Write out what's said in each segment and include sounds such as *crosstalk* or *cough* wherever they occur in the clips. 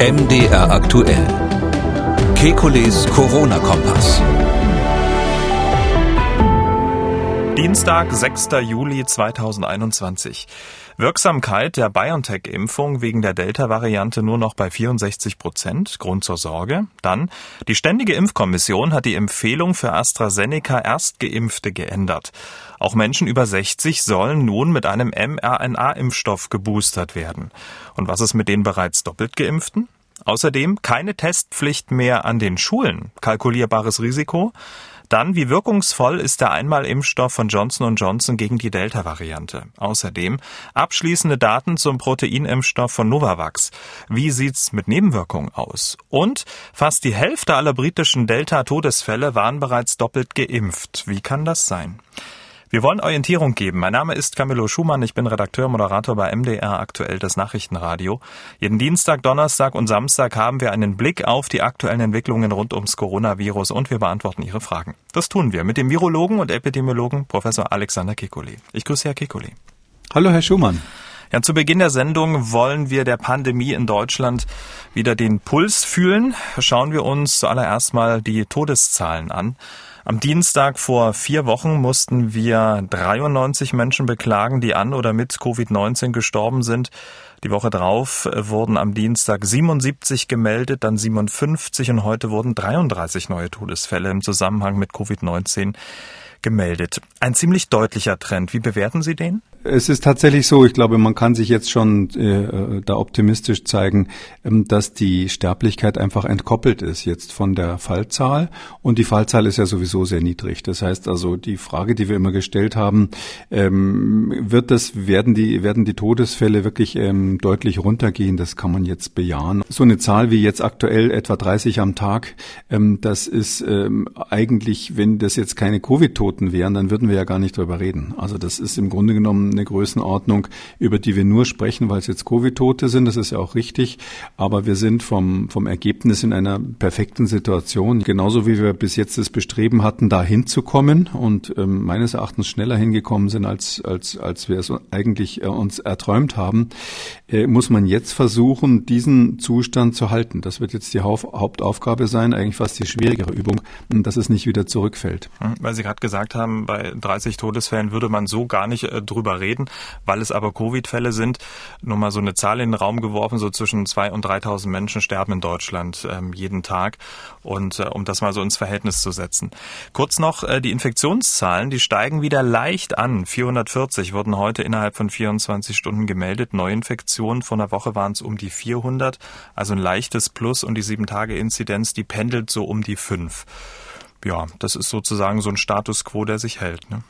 MDR aktuell. Kekules Corona-Kompass. Dienstag, 6. Juli 2021. Wirksamkeit der BioNTech-Impfung wegen der Delta-Variante nur noch bei 64 Prozent. Grund zur Sorge. Dann, die Ständige Impfkommission hat die Empfehlung für AstraZeneca Erstgeimpfte geändert. Auch Menschen über 60 sollen nun mit einem mRNA-Impfstoff geboostert werden. Und was ist mit den bereits doppelt geimpften? Außerdem keine Testpflicht mehr an den Schulen. Kalkulierbares Risiko. Dann, wie wirkungsvoll ist der Einmalimpfstoff von Johnson Johnson gegen die Delta-Variante? Außerdem abschließende Daten zum Proteinimpfstoff von Novavax. Wie sieht's mit Nebenwirkungen aus? Und fast die Hälfte aller britischen Delta-Todesfälle waren bereits doppelt geimpft. Wie kann das sein? Wir wollen Orientierung geben. Mein Name ist Camillo Schumann. Ich bin Redakteur, Moderator bei MDR aktuell das Nachrichtenradio. Jeden Dienstag, Donnerstag und Samstag haben wir einen Blick auf die aktuellen Entwicklungen rund ums Coronavirus und wir beantworten Ihre Fragen. Das tun wir mit dem Virologen und Epidemiologen Professor Alexander Kikuli. Ich grüße Herr Kikuli. Hallo, Herr Schumann. Ja, zu Beginn der Sendung wollen wir der Pandemie in Deutschland wieder den Puls fühlen. Schauen wir uns zuallererst mal die Todeszahlen an. Am Dienstag vor vier Wochen mussten wir 93 Menschen beklagen, die an oder mit Covid-19 gestorben sind. Die Woche drauf wurden am Dienstag 77 gemeldet, dann 57 und heute wurden 33 neue Todesfälle im Zusammenhang mit Covid-19 gemeldet. Ein ziemlich deutlicher Trend. Wie bewerten Sie den? Es ist tatsächlich so, ich glaube, man kann sich jetzt schon äh, da optimistisch zeigen, ähm, dass die Sterblichkeit einfach entkoppelt ist jetzt von der Fallzahl und die Fallzahl ist ja sowieso sehr niedrig. Das heißt also, die Frage, die wir immer gestellt haben, ähm, wird das, werden die, werden die Todesfälle wirklich ähm, deutlich runtergehen? Das kann man jetzt bejahen. So eine Zahl wie jetzt aktuell etwa 30 am Tag, ähm, das ist ähm, eigentlich, wenn das jetzt keine Covid-Toten wären, dann würden wir ja gar nicht drüber reden. Also das ist im Grunde genommen eine Größenordnung, über die wir nur sprechen, weil es jetzt Covid-Tote sind. Das ist ja auch richtig. Aber wir sind vom, vom Ergebnis in einer perfekten Situation. Genauso wie wir bis jetzt das Bestreben hatten, da hinzukommen und ähm, meines Erachtens schneller hingekommen sind, als, als, als wir es eigentlich äh, uns erträumt haben, äh, muss man jetzt versuchen, diesen Zustand zu halten. Das wird jetzt die Hauptaufgabe sein, eigentlich fast die schwierigere Übung, dass es nicht wieder zurückfällt. Weil Sie gerade gesagt haben, bei 30 Todesfällen würde man so gar nicht äh, drüber reden reden, weil es aber Covid-Fälle sind. Nur mal so eine Zahl in den Raum geworfen, so zwischen 2.000 und 3.000 Menschen sterben in Deutschland ähm, jeden Tag. Und äh, um das mal so ins Verhältnis zu setzen. Kurz noch, äh, die Infektionszahlen, die steigen wieder leicht an. 440 wurden heute innerhalb von 24 Stunden gemeldet. Neuinfektionen von der Woche waren es um die 400, also ein leichtes Plus und die 7-Tage-Inzidenz, die pendelt so um die 5 ja, das ist sozusagen so ein Status quo, der sich hält. Ne?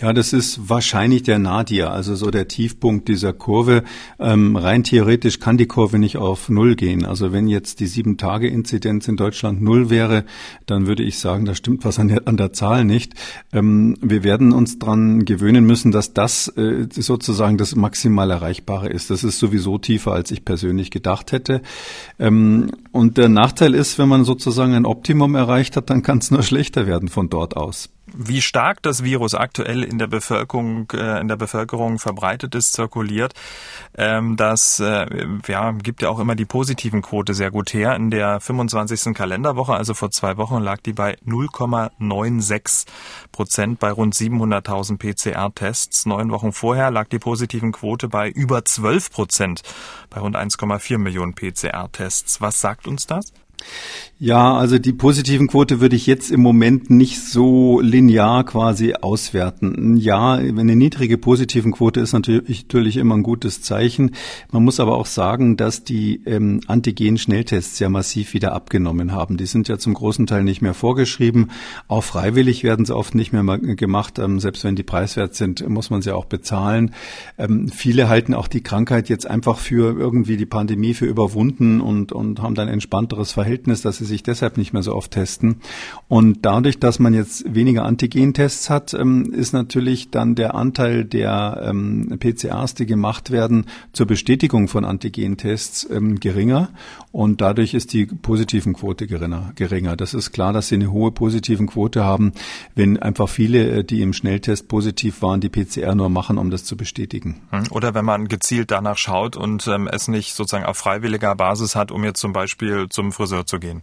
Ja, das ist wahrscheinlich der Nadir, also so der Tiefpunkt dieser Kurve. Ähm, rein theoretisch kann die Kurve nicht auf Null gehen. Also wenn jetzt die Sieben-Tage-Inzidenz in Deutschland Null wäre, dann würde ich sagen, da stimmt was an der, an der Zahl nicht. Ähm, wir werden uns dran gewöhnen müssen, dass das äh, sozusagen das maximal Erreichbare ist. Das ist sowieso tiefer, als ich persönlich gedacht hätte. Ähm, und der Nachteil ist, wenn man sozusagen ein Optimum erreicht hat, dann kann es nur *laughs* schlechter werden von dort aus. Wie stark das Virus aktuell in der Bevölkerung, äh, in der Bevölkerung verbreitet ist, zirkuliert, ähm, das äh, ja, gibt ja auch immer die positiven Quote sehr gut her. In der 25. Kalenderwoche, also vor zwei Wochen, lag die bei 0,96 Prozent bei rund 700.000 PCR-Tests. Neun Wochen vorher lag die positiven Quote bei über 12 Prozent bei rund 1,4 Millionen PCR-Tests. Was sagt uns das? Ja, also die positiven Quote würde ich jetzt im Moment nicht so linear quasi auswerten. Ja, eine niedrige positiven Quote ist natürlich, natürlich immer ein gutes Zeichen. Man muss aber auch sagen, dass die ähm, Antigen-Schnelltests ja massiv wieder abgenommen haben. Die sind ja zum großen Teil nicht mehr vorgeschrieben. Auch freiwillig werden sie oft nicht mehr gemacht. Ähm, selbst wenn die preiswert sind, muss man sie auch bezahlen. Ähm, viele halten auch die Krankheit jetzt einfach für irgendwie die Pandemie für überwunden und, und haben dann entspannteres Verhältnis Verhältnis, dass sie sich deshalb nicht mehr so oft testen. Und dadurch, dass man jetzt weniger Antigentests hat, ähm, ist natürlich dann der Anteil der ähm, PCRs, die gemacht werden, zur Bestätigung von Antigentests ähm, geringer. Und dadurch ist die positiven Quote geringer. Das ist klar, dass sie eine hohe positiven Quote haben, wenn einfach viele, äh, die im Schnelltest positiv waren, die PCR nur machen, um das zu bestätigen. Hm. Oder wenn man gezielt danach schaut und ähm, es nicht sozusagen auf freiwilliger Basis hat, um jetzt zum Beispiel zum Friseur zu gehen.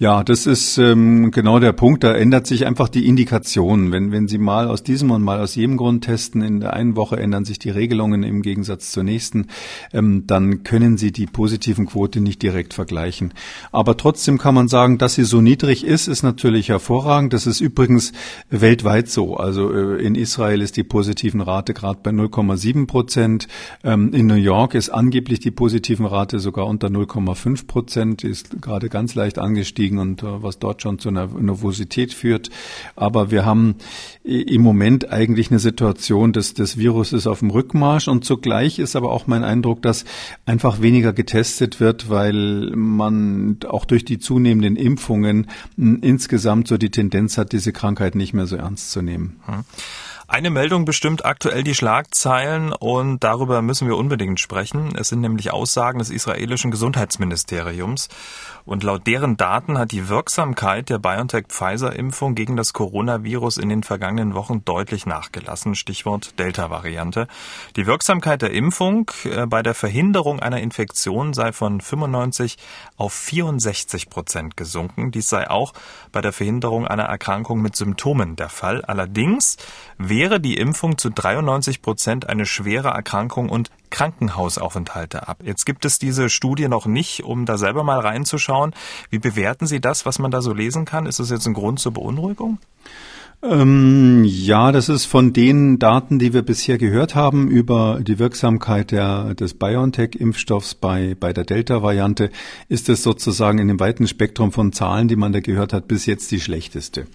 Ja, das ist ähm, genau der Punkt. Da ändert sich einfach die Indikation. Wenn, wenn Sie mal aus diesem und mal aus jedem Grund testen, in der einen Woche ändern sich die Regelungen im Gegensatz zur nächsten, ähm, dann können Sie die positiven Quote nicht direkt vergleichen. Aber trotzdem kann man sagen, dass sie so niedrig ist, ist natürlich hervorragend. Das ist übrigens weltweit so. Also äh, in Israel ist die positiven Rate gerade bei 0,7 Prozent. Ähm, in New York ist angeblich die positiven Rate sogar unter 0,5 Prozent, ist gerade ganz leicht angestiegen liegen und äh, was dort schon zu einer Nervosität führt. Aber wir haben im Moment eigentlich eine Situation, dass das Virus ist auf dem Rückmarsch und zugleich ist aber auch mein Eindruck, dass einfach weniger getestet wird, weil man auch durch die zunehmenden Impfungen insgesamt so die Tendenz hat, diese Krankheit nicht mehr so ernst zu nehmen. Hm. Eine Meldung bestimmt aktuell die Schlagzeilen und darüber müssen wir unbedingt sprechen. Es sind nämlich Aussagen des israelischen Gesundheitsministeriums. Und laut deren Daten hat die Wirksamkeit der BioNTech-Pfizer-Impfung gegen das Coronavirus in den vergangenen Wochen deutlich nachgelassen. Stichwort Delta-Variante. Die Wirksamkeit der Impfung äh, bei der Verhinderung einer Infektion sei von 95 auf 64 Prozent gesunken. Dies sei auch bei der Verhinderung einer Erkrankung mit Symptomen der Fall. Allerdings wäre die Impfung zu 93 Prozent eine schwere Erkrankung und Krankenhausaufenthalte ab. Jetzt gibt es diese Studie noch nicht, um da selber mal reinzuschauen. Wie bewerten Sie das, was man da so lesen kann? Ist das jetzt ein Grund zur Beunruhigung? Ähm, ja, das ist von den Daten, die wir bisher gehört haben über die Wirksamkeit der, des BioNTech-Impfstoffs bei, bei der Delta-Variante, ist es sozusagen in dem weiten Spektrum von Zahlen, die man da gehört hat, bis jetzt die schlechteste.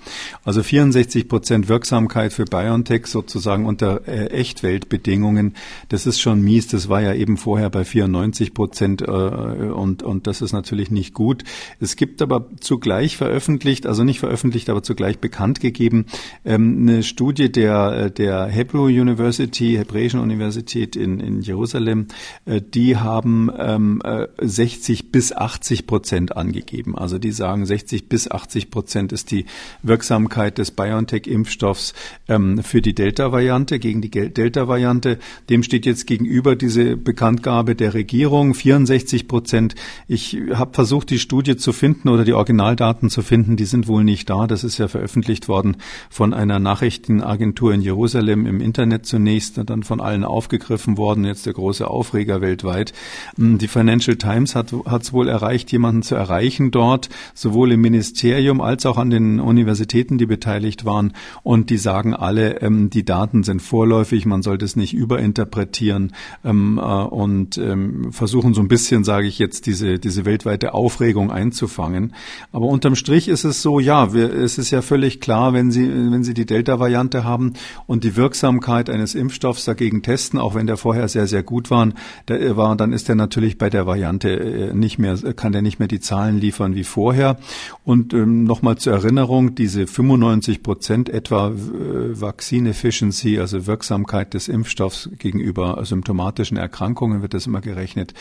Also 64 Prozent Wirksamkeit für BioNTech sozusagen unter äh, Echtweltbedingungen, das ist schon mies. Das war ja eben vorher bei 94 Prozent äh, und, und das ist natürlich nicht gut. Es gibt aber zugleich veröffentlicht, also nicht veröffentlicht, aber zugleich bekannt gegeben, eine Studie der, der Hebrew University, Hebräischen Universität in, in Jerusalem, äh, die haben ähm, 60 äh, bis 80 Prozent angegeben. Also die sagen, 60 bis 80 Prozent ist die Wirksamkeit des BioNTech-Impfstoffs ähm, für die Delta-Variante, gegen die Delta-Variante. Dem steht jetzt gegenüber diese Bekanntgabe der Regierung, 64 Prozent. Ich habe versucht, die Studie zu finden oder die Originaldaten zu finden. Die sind wohl nicht da. Das ist ja veröffentlicht worden von einer Nachrichtenagentur in Jerusalem im Internet zunächst, dann von allen aufgegriffen worden, jetzt der große Aufreger weltweit. Hm, die Financial Times hat es wohl erreicht, jemanden zu erreichen dort, sowohl im Ministerium als auch an den Universitäten, die beteiligt waren. Und die sagen alle, ähm, die Daten sind vorläufig, man sollte es nicht überinterpretieren ähm, äh, und ähm, versuchen so ein bisschen, sage ich jetzt, diese, diese weltweite Aufregung einzufangen. Aber unterm Strich ist es so, ja, wir, es ist ja völlig klar, wenn Sie, wenn Sie die Delta-Variante haben und die Wirksamkeit eines Impfstoffs dagegen testen, auch wenn der vorher sehr, sehr gut war, der äh, war dann ist er natürlich bei der Variante äh, nicht mehr, kann der nicht mehr die Zahlen liefern wie vorher. Und ähm, nochmal zur Erinnerung, diese 95 Prozent etwa äh, Vaccine Efficiency, also Wirksamkeit des Impfstoffs gegenüber symptomatischen Erkrankungen wird das immer gerechnet.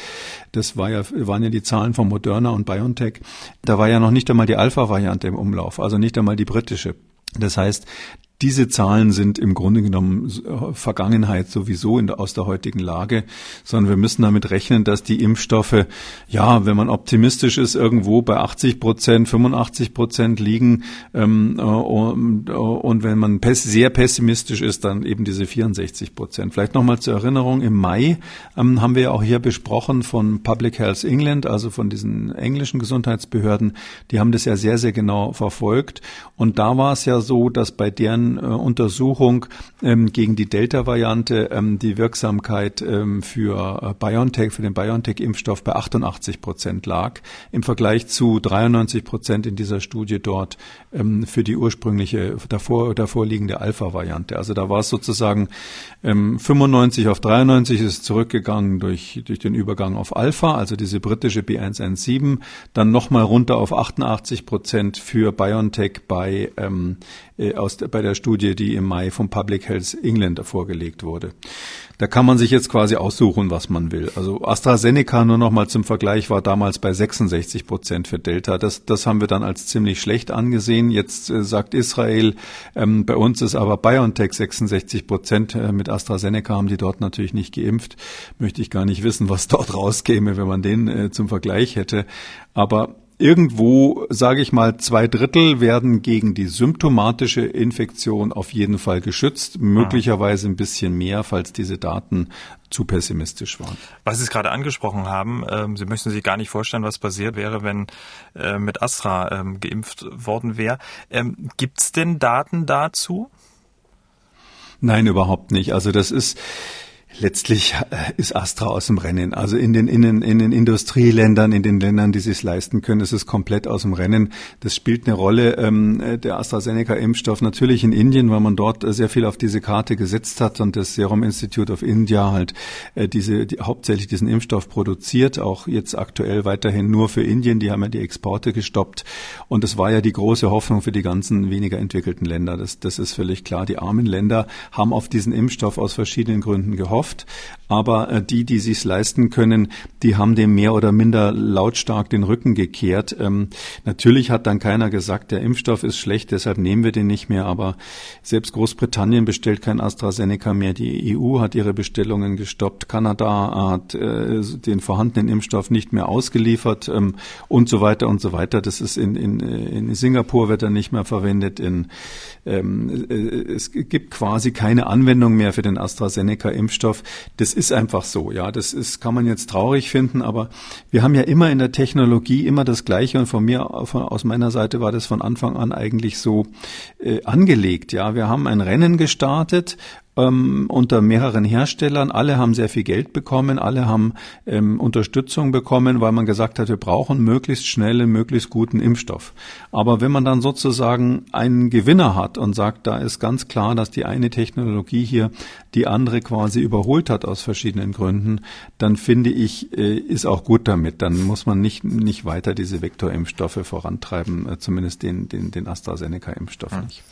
Das war ja, waren ja die Zahlen von Moderna und BioNTech. Da war ja noch nicht einmal die Alpha-Variante im Umlauf, also nicht einmal die britische. Das heißt, diese Zahlen sind im Grunde genommen äh, Vergangenheit sowieso der, aus der heutigen Lage, sondern wir müssen damit rechnen, dass die Impfstoffe, ja, wenn man optimistisch ist, irgendwo bei 80 Prozent, 85 Prozent liegen ähm, äh, und, äh, und, wenn man sehr pessimistisch ist, dann eben diese 64 Prozent. Vielleicht nochmal zur Erinnerung, im Mai ähm, haben wir auch hier besprochen von Public Health England, also von diesen englischen Gesundheitsbehörden, die haben das ja sehr, sehr genau verfolgt und da war es ja so, dass bei deren anderen äh, Untersuchung ähm, gegen die Delta-Variante ähm, die Wirksamkeit ähm, für äh, BioNTech, für den BioNTech-Impfstoff bei 88 Prozent lag, im Vergleich zu 93 Prozent in dieser Studie dort für die ursprüngliche davor, davor liegende Alpha-Variante. Also da war es sozusagen ähm, 95 auf 93 ist zurückgegangen durch, durch den Übergang auf Alpha, also diese britische B117, dann nochmal runter auf 88 Prozent für BioNTech bei, ähm, äh, aus, bei der Studie, die im Mai vom Public Health England vorgelegt wurde. Da kann man sich jetzt quasi aussuchen, was man will. Also AstraZeneca nur noch mal zum Vergleich war damals bei 66 Prozent für Delta. Das, das haben wir dann als ziemlich schlecht angesehen. Jetzt äh, sagt Israel, ähm, bei uns ist aber BioNTech 66 Prozent. Äh, mit AstraZeneca haben die dort natürlich nicht geimpft. Möchte ich gar nicht wissen, was dort rauskäme, wenn man den äh, zum Vergleich hätte. Aber irgendwo, sage ich mal, zwei Drittel werden gegen die symptomatische Infektion auf jeden Fall geschützt, möglicherweise ein bisschen mehr, falls diese Daten zu pessimistisch waren. Was Sie es gerade angesprochen haben, ähm, Sie möchten sich gar nicht vorstellen, was passiert wäre, wenn äh, mit Astra ähm, geimpft worden wäre. Ähm, Gibt es denn Daten dazu? Nein, überhaupt nicht. Also das ist Letztlich äh, ist Astra aus dem Rennen. Also in den, in den, in den Industrieländern, in den Ländern, die sich leisten können, ist es komplett aus dem Rennen. Das spielt eine Rolle, ähm, der AstraZeneca-Impfstoff natürlich in Indien, weil man dort sehr viel auf diese Karte gesetzt hat und das Serum Institute of India halt äh, diese, die, hauptsächlich diesen Impfstoff produziert, auch jetzt aktuell weiterhin nur für Indien. Die haben ja die Exporte gestoppt. Und das war ja die große Hoffnung für die ganzen weniger entwickelten Länder. Das, das ist völlig klar. Die armen Länder haben auf diesen Impfstoff aus verschiedenen Gründen gehofft gekauft, aber äh, die, die sich's leisten können, die haben dem mehr oder minder lautstark den Rücken gekehrt. Ähm, natürlich hat dann keiner gesagt, der Impfstoff ist schlecht, deshalb nehmen wir den nicht mehr, aber selbst Großbritannien bestellt kein AstraZeneca mehr, die EU hat ihre Bestellungen gestoppt, Kanada hat äh, den vorhandenen Impfstoff nicht mehr ausgeliefert ähm, und so weiter und so weiter. Das ist in, in, in Singapur wird er nicht mehr verwendet, in ähm, äh, es gibt quasi keine Anwendung mehr für den AstraZeneca-Impfstoff. Das ist einfach so, ja. Das ist, kann man jetzt traurig finden, aber wir haben ja immer in der Technologie immer das Gleiche und von mir, von, aus meiner Seite war das von Anfang an eigentlich so äh, angelegt, ja. Wir haben ein Rennen gestartet ähm, unter mehreren Herstellern. Alle haben sehr viel Geld bekommen, alle haben ähm, Unterstützung bekommen, weil man gesagt hat, wir brauchen möglichst schnell möglichst guten Impfstoff. Aber wenn man dann sozusagen einen Gewinner hat und sagt, da ist ganz klar, dass die eine Technologie hier die andere quasi überholt hat aus verschiedenen Gründen, dann finde ich, äh, ist auch gut damit. Dann muss man nicht, nicht weiter diese Vektorimpfstoffe vorantreiben, äh, zumindest den, den, den AstraZeneca-Impfstoff hm. nicht.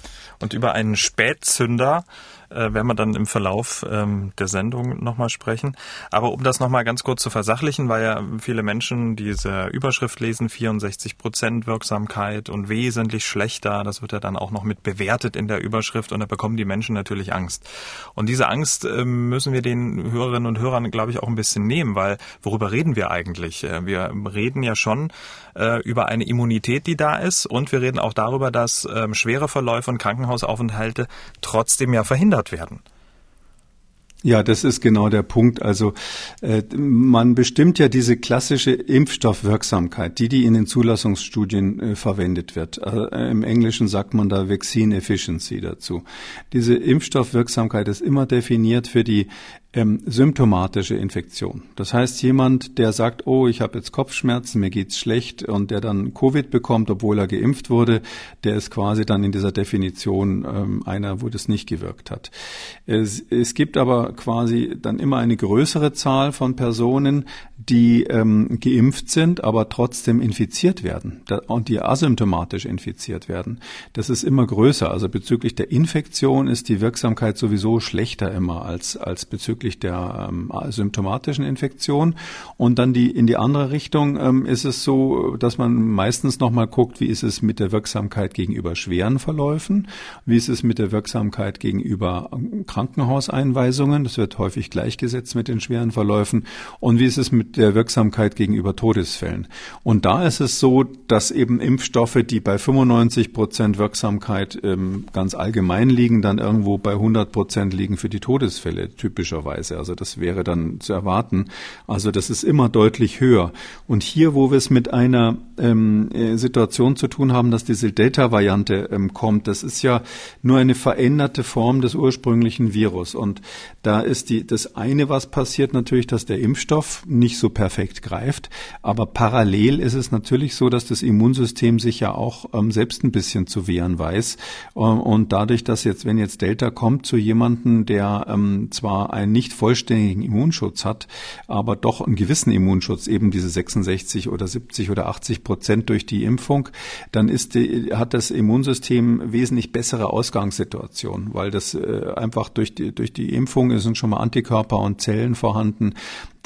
Und über einen Spätzünder äh, werden wir dann im Verlauf ähm, der Sendung nochmal sprechen. Aber um das nochmal ganz kurz zu versachlichen, weil ja viele Menschen diese Überschrift lesen, 64 Prozent Wirksamkeit und wesentlich schlechter, das wird ja dann auch noch mit bewertet in der Überschrift und da bekommen die Menschen natürlich Angst. Und diese Angst äh, müssen wir den Hörerinnen und Hörern, glaube ich, auch ein bisschen nehmen, weil worüber reden wir eigentlich? Äh, wir reden ja schon äh, über eine Immunität, die da ist und wir reden auch darüber, dass ähm, schwere Verläufe und Krankenhausaufenthalte trotzdem ja verhindert gefördert werden. Ja, das ist genau der Punkt. Also äh, man bestimmt ja diese klassische Impfstoffwirksamkeit, die die in den Zulassungsstudien äh, verwendet wird. Äh, Im Englischen sagt man da Vaccine Efficiency dazu. Diese Impfstoffwirksamkeit ist immer definiert für die ähm, symptomatische Infektion. Das heißt, jemand, der sagt, oh, ich habe jetzt Kopfschmerzen, mir geht's schlecht und der dann Covid bekommt, obwohl er geimpft wurde, der ist quasi dann in dieser Definition ähm, einer, wo das nicht gewirkt hat. Es, es gibt aber quasi dann immer eine größere Zahl von Personen, die ähm, geimpft sind, aber trotzdem infiziert werden und die asymptomatisch infiziert werden. Das ist immer größer. Also bezüglich der Infektion ist die Wirksamkeit sowieso schlechter immer als, als bezüglich bezüglich der ähm, symptomatischen Infektion. Und dann die in die andere Richtung ähm, ist es so, dass man meistens nochmal guckt, wie ist es mit der Wirksamkeit gegenüber schweren Verläufen, wie ist es mit der Wirksamkeit gegenüber ähm, Krankenhauseinweisungen, das wird häufig gleichgesetzt mit den schweren Verläufen, und wie ist es mit der Wirksamkeit gegenüber Todesfällen. Und da ist es so, dass eben Impfstoffe, die bei 95 Prozent Wirksamkeit ähm, ganz allgemein liegen, dann irgendwo bei 100 Prozent liegen für die Todesfälle typischerweise logischerweise. Also das wäre dann zu erwarten. Also das ist immer deutlich höher. Und hier, wo wir es mit einer ähm, äh, Situation zu tun haben, dass diese Delta-Variante ähm, kommt, das ist ja nur eine veränderte Form des ursprünglichen Virus. Und da ist die, das eine, was passiert, natürlich, dass der Impfstoff nicht so perfekt greift. Aber parallel ist es natürlich so, dass das Immunsystem sich ja auch ähm, selbst ein bisschen zu wehren weiß. Ähm, und dadurch, dass jetzt, wenn jetzt Delta kommt zu jemanden, der ähm, zwar einen nicht vollständigen Immunschutz hat, aber doch einen gewissen Immunschutz, eben diese 66 oder 70 oder 80 Prozent durch die Impfung, dann ist die, hat das Immunsystem wesentlich bessere Ausgangssituation, weil das äh, einfach durch die, durch die Impfung sind schon mal Antikörper und Zellen vorhanden,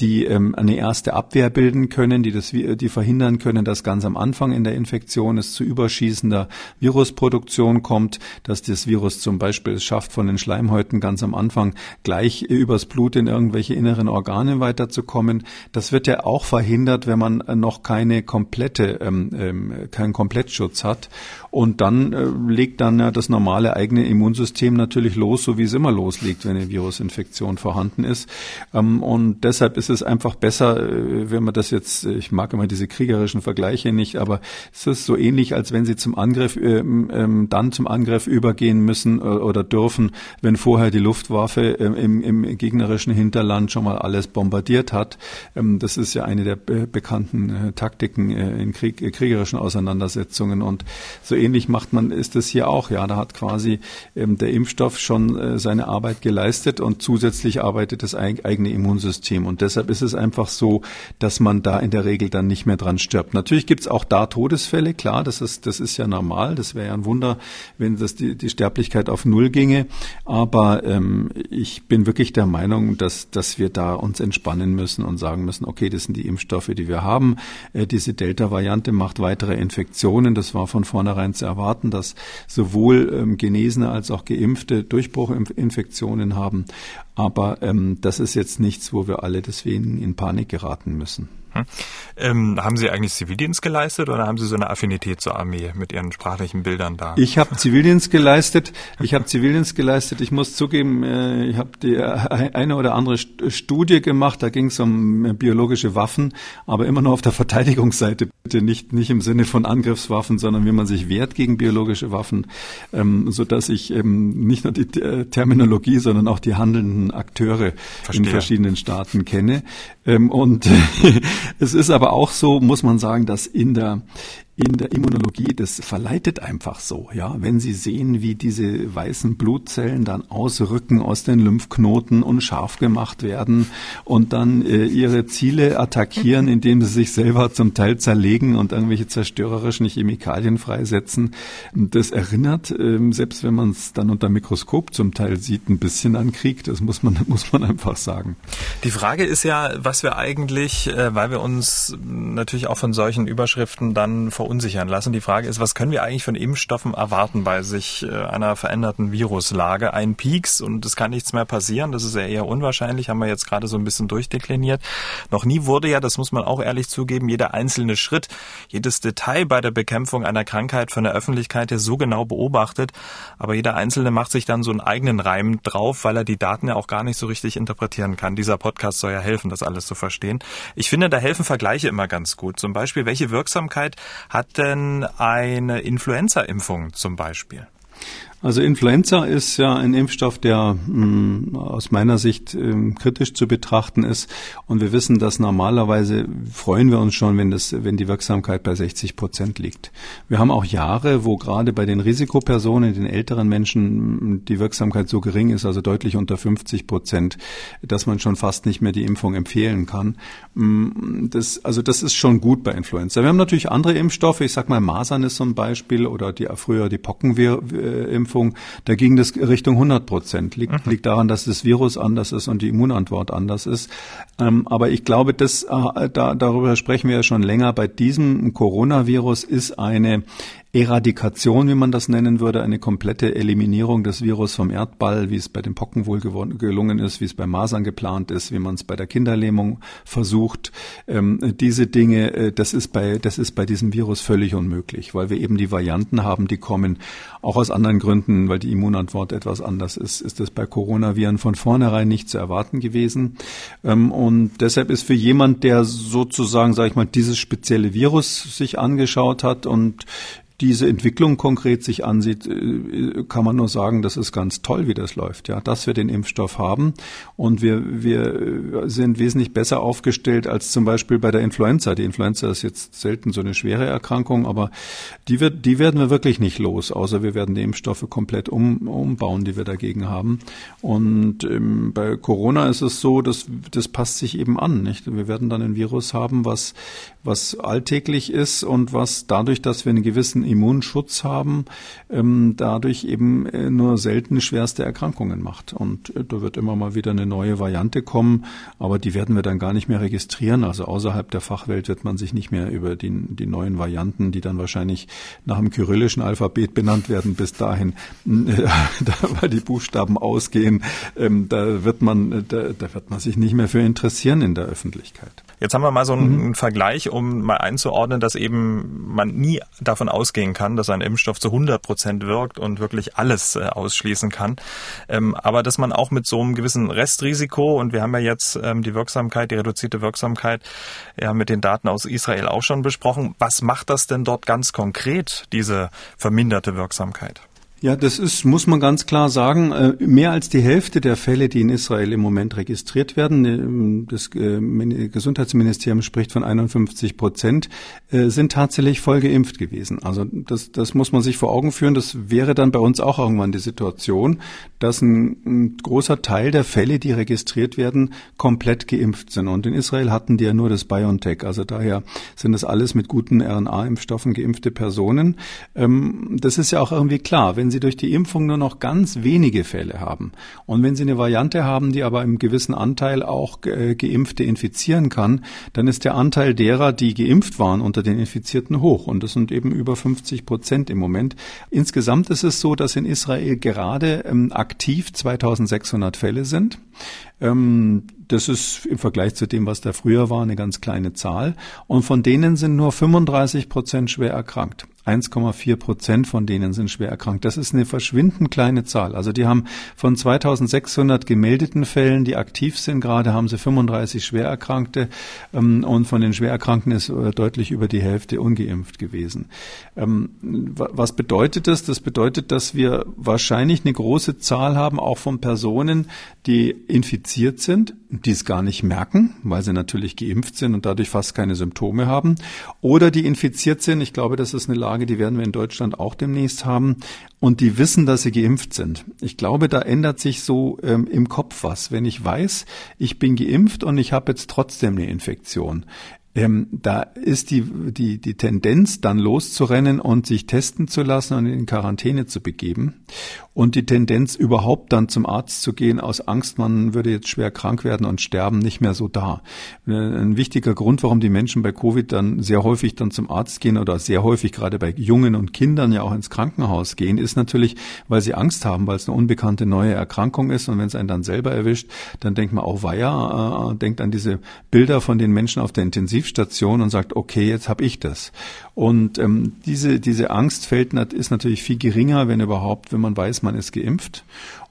die ähm, eine erste Abwehr bilden können, die das, die verhindern können, dass ganz am Anfang in der Infektion es zu überschießender Virusproduktion kommt, dass das Virus zum Beispiel es schafft, von den Schleimhäuten ganz am Anfang gleich übers Blut in irgendwelche inneren Organe weiterzukommen. Das wird ja auch verhindert, wenn man noch keine komplette, ähm, ähm, keinen Komplettschutz hat. Und dann äh, legt dann ja das normale eigene Immunsystem natürlich los, so wie es immer loslegt, wenn eine Virusinfektion vorhanden ist. Ähm, und deshalb ist es einfach besser, äh, wenn man das jetzt, ich mag immer diese kriegerischen Vergleiche nicht, aber es ist so ähnlich, als wenn sie zum Angriff, ähm, ähm, dann zum Angriff übergehen müssen äh, oder dürfen, wenn vorher die Luftwaffe äh, im, im gegnerischen Hinterland schon mal alles bombardiert hat. Ähm, das ist ja eine der bekannten äh, Taktiken äh, in Krieg, kriegerischen Auseinandersetzungen und so ähnlich macht man, ist es hier auch. Ja, da hat quasi ähm, der Impfstoff schon äh, seine Arbeit geleistet und zusätzlich arbeitet das eigene Immunsystem. Und deshalb ist es einfach so, dass man da in der Regel dann nicht mehr dran stirbt. Natürlich gibt es auch da Todesfälle, klar, das ist, das ist ja normal. Das wäre ja ein Wunder, wenn das die, die Sterblichkeit auf Null ginge. Aber ähm, ich bin wirklich der Meinung, dass, dass wir da uns entspannen müssen und sagen müssen, okay, das sind die Impfstoffe, die wir haben. Äh, diese Delta-Variante macht weitere Infektionen. Das war von vornherein zu erwarten, dass sowohl ähm, Genesene als auch Geimpfte Durchbruchinfektionen haben. Aber ähm, das ist jetzt nichts, wo wir alle deswegen in Panik geraten müssen. Hm. Ähm, haben Sie eigentlich Zivildienst geleistet oder haben Sie so eine Affinität zur Armee mit Ihren sprachlichen Bildern da? Ich habe Zivildienst geleistet. Ich habe Zivildienst geleistet. Ich muss zugeben, äh, ich habe die äh, eine oder andere Studie gemacht. Da ging es um äh, biologische Waffen, aber immer nur auf der Verteidigungsseite. Bitte nicht nicht im Sinne von Angriffswaffen, sondern wie man sich wehrt gegen biologische Waffen, ähm, so dass ich ähm, nicht nur die Terminologie, sondern auch die handelnden Akteure Verstehe. in verschiedenen Staaten kenne. Ähm, und *laughs* es ist aber auch so, muss man sagen, dass in der in der Immunologie, das verleitet einfach so, ja. Wenn Sie sehen, wie diese weißen Blutzellen dann ausrücken aus den Lymphknoten und scharf gemacht werden und dann äh, ihre Ziele attackieren, indem sie sich selber zum Teil zerlegen und irgendwelche zerstörerischen Chemikalien freisetzen, das erinnert, äh, selbst wenn man es dann unter Mikroskop zum Teil sieht, ein bisschen an Krieg. Das muss man, *laughs* muss man einfach sagen. Die Frage ist ja, was wir eigentlich, äh, weil wir uns natürlich auch von solchen Überschriften dann vor verunsichern lassen. Die Frage ist, was können wir eigentlich von Impfstoffen erwarten bei sich äh, einer veränderten Viruslage? Ein Peaks und es kann nichts mehr passieren. Das ist ja eher unwahrscheinlich, haben wir jetzt gerade so ein bisschen durchdekliniert. Noch nie wurde ja, das muss man auch ehrlich zugeben, jeder einzelne Schritt, jedes Detail bei der Bekämpfung einer Krankheit von der Öffentlichkeit ja so genau beobachtet. Aber jeder Einzelne macht sich dann so einen eigenen Reim drauf, weil er die Daten ja auch gar nicht so richtig interpretieren kann. Dieser Podcast soll ja helfen, das alles zu verstehen. Ich finde, da helfen Vergleiche immer ganz gut. Zum Beispiel, welche Wirksamkeit hat denn eine Influenza-Impfung zum Beispiel? Also Influenza ist ja ein Impfstoff, der mh, hm, aus meiner Sicht äh, kritisch zu betrachten ist. Und wir wissen, dass normalerweise freuen wir uns schon, wenn, das, wenn die Wirksamkeit bei 60 Prozent liegt. Wir haben auch Jahre, wo gerade bei den Risikopersonen, den älteren Menschen, hm, die Wirksamkeit so gering ist, also deutlich unter 50 Prozent, dass man schon fast nicht mehr die Impfung empfehlen kann. Hm, das, also das ist schon gut bei Influenza. Wir haben natürlich andere Impfstoffe. Ich sag mal, Masern ist so ein Beispiel oder die, früher die Pockenimpfung Impfung, da ging das Richtung 100 Prozent. Liegt, mhm. liegt daran, dass das Virus anders ist und die Immunantwort anders ist. Ähm, aber ich glaube, das, äh, da, darüber sprechen wir ja schon länger. Bei diesem Coronavirus ist eine Eradikation, wie man das nennen würde, eine komplette Eliminierung des Virus vom Erdball, wie es bei den Pocken wohl gelungen ist, wie es bei Masern geplant ist, wie man es bei der Kinderlähmung versucht. Ähm, diese Dinge, äh, das ist bei, das ist bei diesem Virus völlig unmöglich, weil wir eben die Varianten haben, die kommen. Auch aus anderen Gründen, weil die Immunantwort etwas anders ist, ist es bei Coronaviren von vornherein nicht zu erwarten gewesen. Ähm, und deshalb ist für jemand, der sozusagen, sage ich mal, dieses spezielle Virus sich angeschaut hat und diese Entwicklung konkret sich ansieht, äh, kann man nur sagen, das ist ganz toll, wie das läuft, ja, dass wir den Impfstoff haben und wir, wir sind wesentlich besser aufgestellt als zum Beispiel bei der Influenza. Die Influenza ist jetzt selten so eine schwere Erkrankung, aber die wird, die werden wir wirklich nicht los, außer wir werden die Impfstoffe komplett um, umbauen, die wir dagegen haben. Und ähm, bei Corona ist es so, dass das passt sich eben an, nicht? Wir werden dann ein Virus haben, was, was alltäglich ist und was dadurch, dass wir einen gewissen Immunschutz haben, ähm, dadurch eben äh, nur selten schwerste Erkrankungen macht. Und äh, da wird immer mal wieder eine neue Variante kommen, aber die werden wir dann gar nicht mehr registrieren. Also außerhalb der Fachwelt wird man sich nicht mehr über die, die neuen Varianten, die dann wahrscheinlich nach dem kyrillischen Alphabet benannt werden, bis dahin, *laughs* äh, da, weil die Buchstaben ausgehen, ähm, da wird man, äh, da, da wird man sich nicht mehr für interessieren in der Öffentlichkeit. Jetzt haben wir mal so einen mhm. Vergleich, um mal einzuordnen, dass eben man nie davon ausgehen kann, dass ein Impfstoff zu 100 Prozent wirkt und wirklich alles äh, ausschließen kann. Ähm, aber dass man auch mit so einem gewissen Restrisiko, und wir haben ja jetzt ähm, die Wirksamkeit, die reduzierte Wirksamkeit, ja mit den Daten aus Israel auch schon besprochen. Was macht das denn dort ganz konkret, diese verminderte Wirksamkeit? Ja, das ist, muss man ganz klar sagen, äh, mehr als die Hälfte der Fälle, die in Israel im Moment registriert werden, äh, das äh, Gesundheitsministerium spricht von 51 Prozent, sind tatsächlich voll geimpft gewesen. Also das, das muss man sich vor Augen führen. Das wäre dann bei uns auch irgendwann die Situation, dass ein, ein großer Teil der Fälle, die registriert werden, komplett geimpft sind. Und in Israel hatten die ja nur das BioNTech. Also daher sind das alles mit guten RNA-Impfstoffen geimpfte Personen. Ähm, das ist ja auch irgendwie klar. Wenn Sie durch die Impfung nur noch ganz wenige Fälle haben und wenn Sie eine Variante haben, die aber im gewissen Anteil auch äh, Geimpfte infizieren kann, dann ist der Anteil derer, die geimpft waren, unter den Infizierten hoch. Und das sind eben über 50 Prozent im Moment. Insgesamt ist es so, dass in Israel gerade ähm, aktiv 2600 Fälle sind. Ähm, das ist im Vergleich zu dem, was da früher war, eine ganz kleine Zahl. Und von denen sind nur 35 Prozent schwer erkrankt. 1,4 Prozent von denen sind schwer erkrankt. Das ist eine verschwindend kleine Zahl. Also die haben von 2600 gemeldeten Fällen, die aktiv sind, gerade haben sie 35 Schwererkrankte ähm, und von den Schwererkrankten ist äh, deutlich über die Hälfte ungeimpft gewesen. Ähm, was bedeutet das? Das bedeutet, dass wir wahrscheinlich eine große Zahl haben, auch von Personen, die infiziert sind, die es gar nicht merken, weil sie natürlich geimpft sind und dadurch fast keine Symptome haben, oder die infiziert sind. Ich glaube, das ist eine Lage, Umfrage, die werden wir in Deutschland auch demnächst haben. Und die wissen, dass sie geimpft sind. Ich glaube, da ändert sich so ähm, im Kopf was. Wenn ich weiß, ich bin geimpft und ich habe jetzt trotzdem eine Infektion. Ähm, da ist die, die, die Tendenz, dann loszurennen und sich testen zu lassen und in Quarantäne zu begeben und die Tendenz, überhaupt dann zum Arzt zu gehen, aus Angst, man würde jetzt schwer krank werden und sterben, nicht mehr so da. Äh, ein wichtiger Grund, warum die Menschen bei Covid dann sehr häufig dann zum Arzt gehen oder sehr häufig gerade bei Jungen und Kindern ja auch ins Krankenhaus gehen, ist natürlich, weil sie Angst haben, weil es eine unbekannte neue Erkrankung ist und wenn es einen dann selber erwischt, dann denkt man, oh weia, äh, denkt an diese Bilder von den Menschen auf der Intensivstation und sagt, okay, jetzt habe ich das. Und ähm, diese, diese Angst fällt, ist natürlich viel geringer, wenn überhaupt, wenn man weiß, man ist geimpft.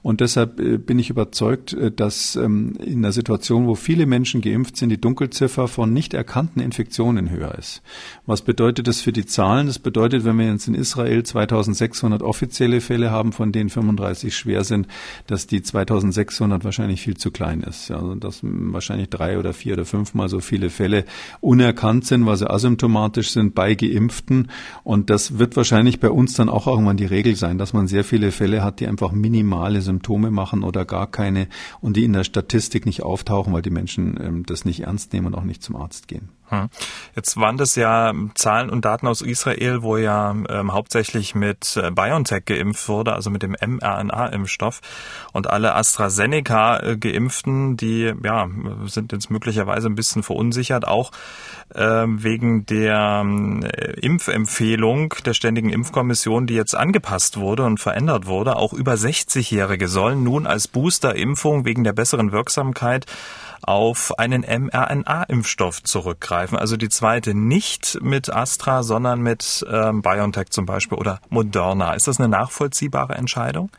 Und deshalb äh, bin ich überzeugt, äh, dass ähm, in einer Situation, wo viele Menschen geimpft sind, die Dunkelziffer von nicht erkannten Infektionen höher ist. Was bedeutet das für die Zahlen? Das bedeutet, wenn wir jetzt in Israel 2600 offizielle Fälle haben, von denen 35 schwer sind, dass die 2600 wahrscheinlich viel zu klein ist. Also dass wahrscheinlich drei oder vier oder fünfmal so viele Fälle unerkannt sind, weil sie asymptomatisch sind bei Geimpften. Und das wird wahrscheinlich bei uns dann auch irgendwann die Regel sein, dass man sehr viele Fälle hat, die einfach minimale Symptome machen oder gar keine und die in der Statistik nicht auftauchen, weil die Menschen ähm, das nicht ernst nehmen und auch nicht zum Arzt gehen. Hm. Jetzt waren das ja Zahlen und Daten aus Israel, wo ja ähm, hauptsächlich mit äh, BioNTech geimpft wurde, also mit dem mRNA-Impfstoff. Und alle AstraZeneca-Geimpften, die ja sind jetzt möglicherweise ein bisschen verunsichert, auch äh, wegen der äh, Impfempfehlung der Ständigen Impfkommission, die jetzt angepasst wurde und verändert wurde. Auch über 60-Jährige sollen nun als Boosterimpfung wegen der besseren Wirksamkeit auf einen mRNA-Impfstoff zurückgreifen. Also die zweite nicht mit Astra, sondern mit ähm, BioNTech zum Beispiel oder Moderna. Ist das eine nachvollziehbare Entscheidung?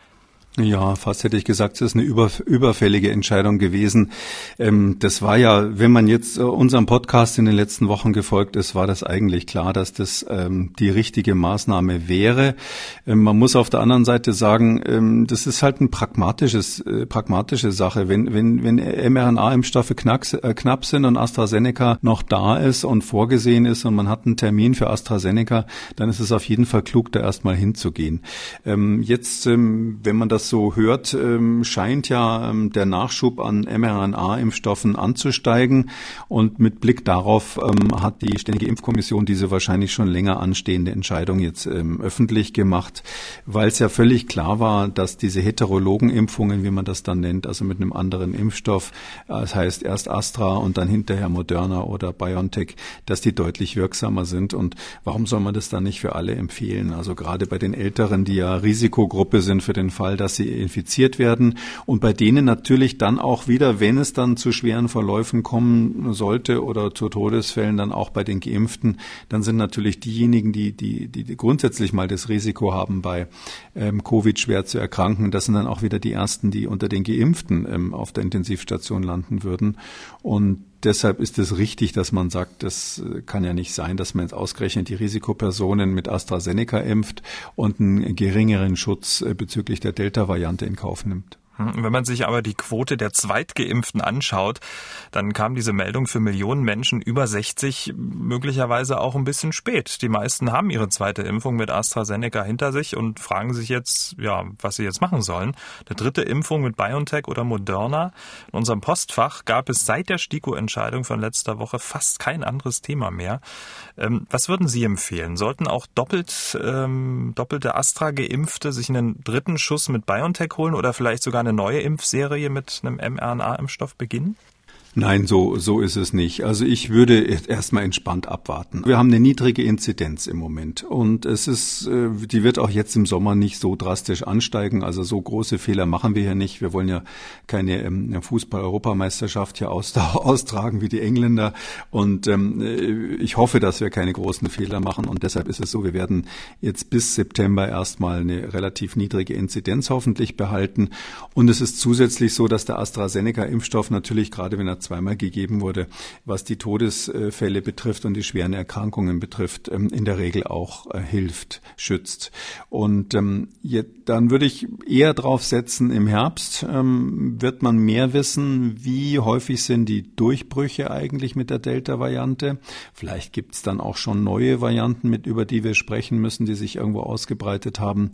Ja, fast hätte ich gesagt, es ist eine über, überfällige Entscheidung gewesen. Ähm, das war ja, wenn man jetzt äh, unserem Podcast in den letzten Wochen gefolgt ist, war das eigentlich klar, dass das ähm, die richtige Maßnahme wäre. Ähm, man muss auf der anderen Seite sagen, das ist halt ein pragmatisches, äh, pragmatische Sache. Wenn, wenn, wenn mRNA-Impfstoffe äh, knapp sind und AstraZeneca noch da ist und vorgesehen ist und man hat einen Termin für AstraZeneca, dann ist es auf jeden Fall klug, da erstmal hinzugehen. Jetzt, wenn man das so hört, ähm, scheint ja ähm, der Nachschub an mRNA-Impfstoffen anzusteigen. Und mit Blick darauf ähm, hat die Ständige Impfkommission diese wahrscheinlich schon länger anstehende Entscheidung jetzt öffentlich gemacht, weil es ja völlig klar war, dass diese heterologen Impfungen, wie man das dann nennt, also mit einem anderen Impfstoff, das heißt erst Astra und dann hinterher Moderna oder BioNTech, dass die deutlich wirksamer sind. Und warum soll man das dann nicht für alle empfehlen? Also gerade bei den Älteren, die ja Risikogruppe sind für den Fall, dass sie infiziert werden und bei denen natürlich dann auch wieder, wenn es dann zu schweren Verläufen kommen sollte oder zu Todesfällen, dann auch bei den Geimpften, dann sind natürlich diejenigen, die, die, die grundsätzlich mal das Risiko haben, bei ähm, Covid schwer zu erkranken, das sind dann auch wieder die ersten, die unter den Geimpften ähm, auf der Intensivstation landen würden. Und deshalb ist es richtig, dass man sagt, das äh, kann ja nicht sein, dass man jetzt ausgerechnet die Risikopersonen mit AstraZeneca impft und einen geringeren Schutz äh, bezüglich der Delta-Variante in Kauf nimmt. Hm, wenn man sich aber die Quote der Zweitgeimpften anschaut, dann kam diese Meldung für Millionen Menschen über 60 möglicherweise auch ein bisschen spät. Die meisten haben ihre zweite Impfung mit AstraZeneca hinter sich und fragen sich jetzt, ja, was sie jetzt machen sollen. Eine dritte Impfung mit BioNTech oder Moderna. In unserem Postfach gab es seit der STIKO-Entscheidung von letzter Woche fast kein anderes Thema mehr. Ähm, was würden Sie empfehlen? Sollten auch doppelt, ähm, doppelte Astra-Geimpfte sich einen dritten Schuss mit BioNTech holen oder vielleicht sogar eine neue Impfserie mit einem mRNA-Impfstoff beginnen? Nein, so, so ist es nicht. Also ich würde erstmal entspannt abwarten. Wir haben eine niedrige Inzidenz im Moment und es ist, äh, die wird auch jetzt im Sommer nicht so drastisch ansteigen. Also so große Fehler machen wir hier nicht. Wir wollen ja keine ähm, Fußball-Europameisterschaft hier *laughs* austragen wie die Engländer und ähm, äh, ich hoffe, dass wir keine großen Fehler machen und deshalb ist es so, wir werden jetzt bis September erstmal eine relativ niedrige Inzidenz hoffentlich behalten und es ist zusätzlich so, dass der AstraZeneca-Impfstoff natürlich gerade wenn er zweimal gegeben wurde, was die Todesfälle betrifft und die schweren Erkrankungen betrifft, ähm, in der Regel auch äh, hilft, schützt. Und ähm, dann würde ich eher drauf setzen, im Herbst ähm, wird man mehr wissen, wie häufig sind die Durchbrüche eigentlich mit der Delta-Variante. Vielleicht gibt es dann auch schon neue Varianten, mit über die wir sprechen müssen, die sich irgendwo ausgebreitet haben.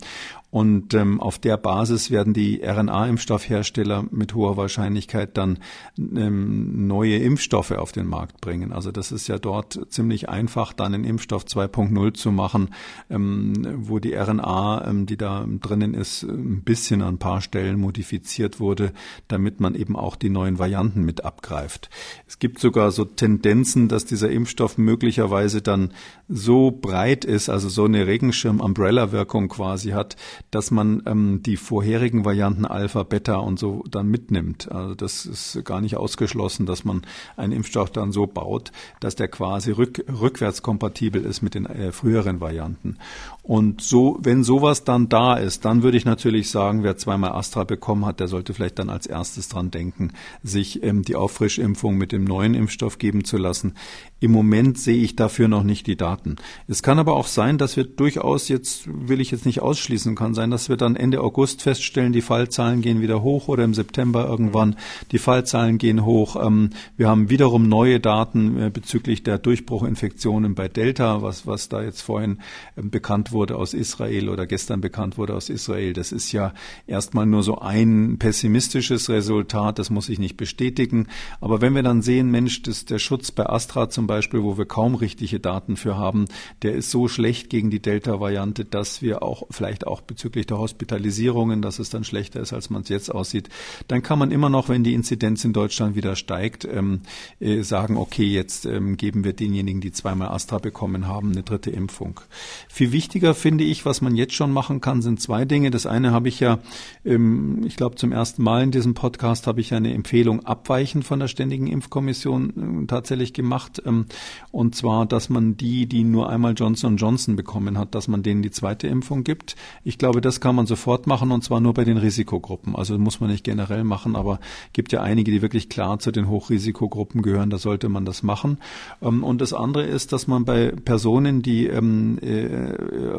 Und ähm, auf der Basis werden die RNA-Impfstoffhersteller mit hoher Wahrscheinlichkeit dann ähm, neue Impfstoffe auf den Markt bringen. Also das ist ja dort ziemlich einfach, dann einen Impfstoff 2.0 zu machen, ähm, wo die RNA, ähm, die da drinnen ist, ein bisschen an ein paar Stellen modifiziert wurde, damit man eben auch die neuen Varianten mit abgreift. Es gibt sogar so Tendenzen, dass dieser Impfstoff möglicherweise dann so breit ist, also so eine Regenschirm-Umbrella-Wirkung quasi hat, dass man ähm, die vorherigen Varianten Alpha, Beta und so dann mitnimmt. Also das ist gar nicht ausgeschlossen, dass man einen Impfstoff dann so baut, dass der quasi rück, rückwärts kompatibel ist mit den äh, früheren Varianten. Und so, wenn sowas dann da ist, dann würde ich natürlich sagen, wer zweimal Astra bekommen hat, der sollte vielleicht dann als erstes dran denken, sich ähm, die Auffrischimpfung mit dem neuen Impfstoff geben zu lassen. Im Moment sehe ich dafür noch nicht die Daten. Es kann aber auch sein, dass wir durchaus jetzt, will ich jetzt nicht ausschließen, kann sein, dass wir dann Ende August feststellen, die Fallzahlen gehen wieder hoch oder im September irgendwann, die Fallzahlen gehen hoch. Ähm, wir haben wiederum neue Daten äh, bezüglich der Durchbruchinfektionen bei Delta, was, was da jetzt vorhin ähm, bekannt wurde aus Israel oder gestern bekannt wurde aus Israel. Das ist ja erstmal nur so ein pessimistisches Resultat, das muss ich nicht bestätigen. Aber wenn wir dann sehen, Mensch, das, der Schutz bei Astra zum Beispiel, wo wir kaum richtige Daten für haben, der ist so schlecht gegen die Delta-Variante, dass wir auch vielleicht auch bezüglich der Hospitalisierungen, dass es dann schlechter ist, als man es jetzt aussieht, dann kann man immer noch, wenn die Inzidenz in Deutschland wieder steigt, ähm, äh, sagen, okay, jetzt ähm, geben wir denjenigen, die zweimal Astra bekommen haben, eine dritte Impfung. Viel wichtiger finde ich, was man jetzt schon machen kann, sind zwei Dinge. Das eine habe ich ja, ähm, ich glaube, zum ersten Mal in diesem Podcast habe ich eine Empfehlung abweichend von der Ständigen Impfkommission äh, tatsächlich gemacht. Ähm, und zwar, dass man die, die nur einmal Johnson Johnson bekommen hat, dass man denen die zweite Impfung gibt. Ich glaube, das kann man sofort machen und zwar nur bei den Risikogruppen. Also muss man nicht generell machen, aber gibt ja einige, die wirklich klar zu den Hochrisikogruppen gehören. Da sollte man das machen. Ähm, und das andere ist, dass man bei Personen, die äh,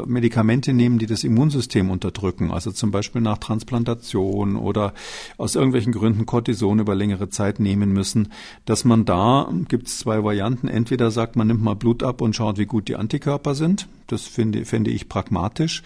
Medikamente nehmen, die das Immunsystem unterdrücken, also zum Beispiel nach Transplantation oder aus irgendwelchen Gründen Cortison über längere Zeit nehmen müssen, dass man da, gibt es zwei Varianten, entweder sagt man nimmt mal Blut ab und schaut, wie gut die Antikörper sind. Das finde, finde ich pragmatisch.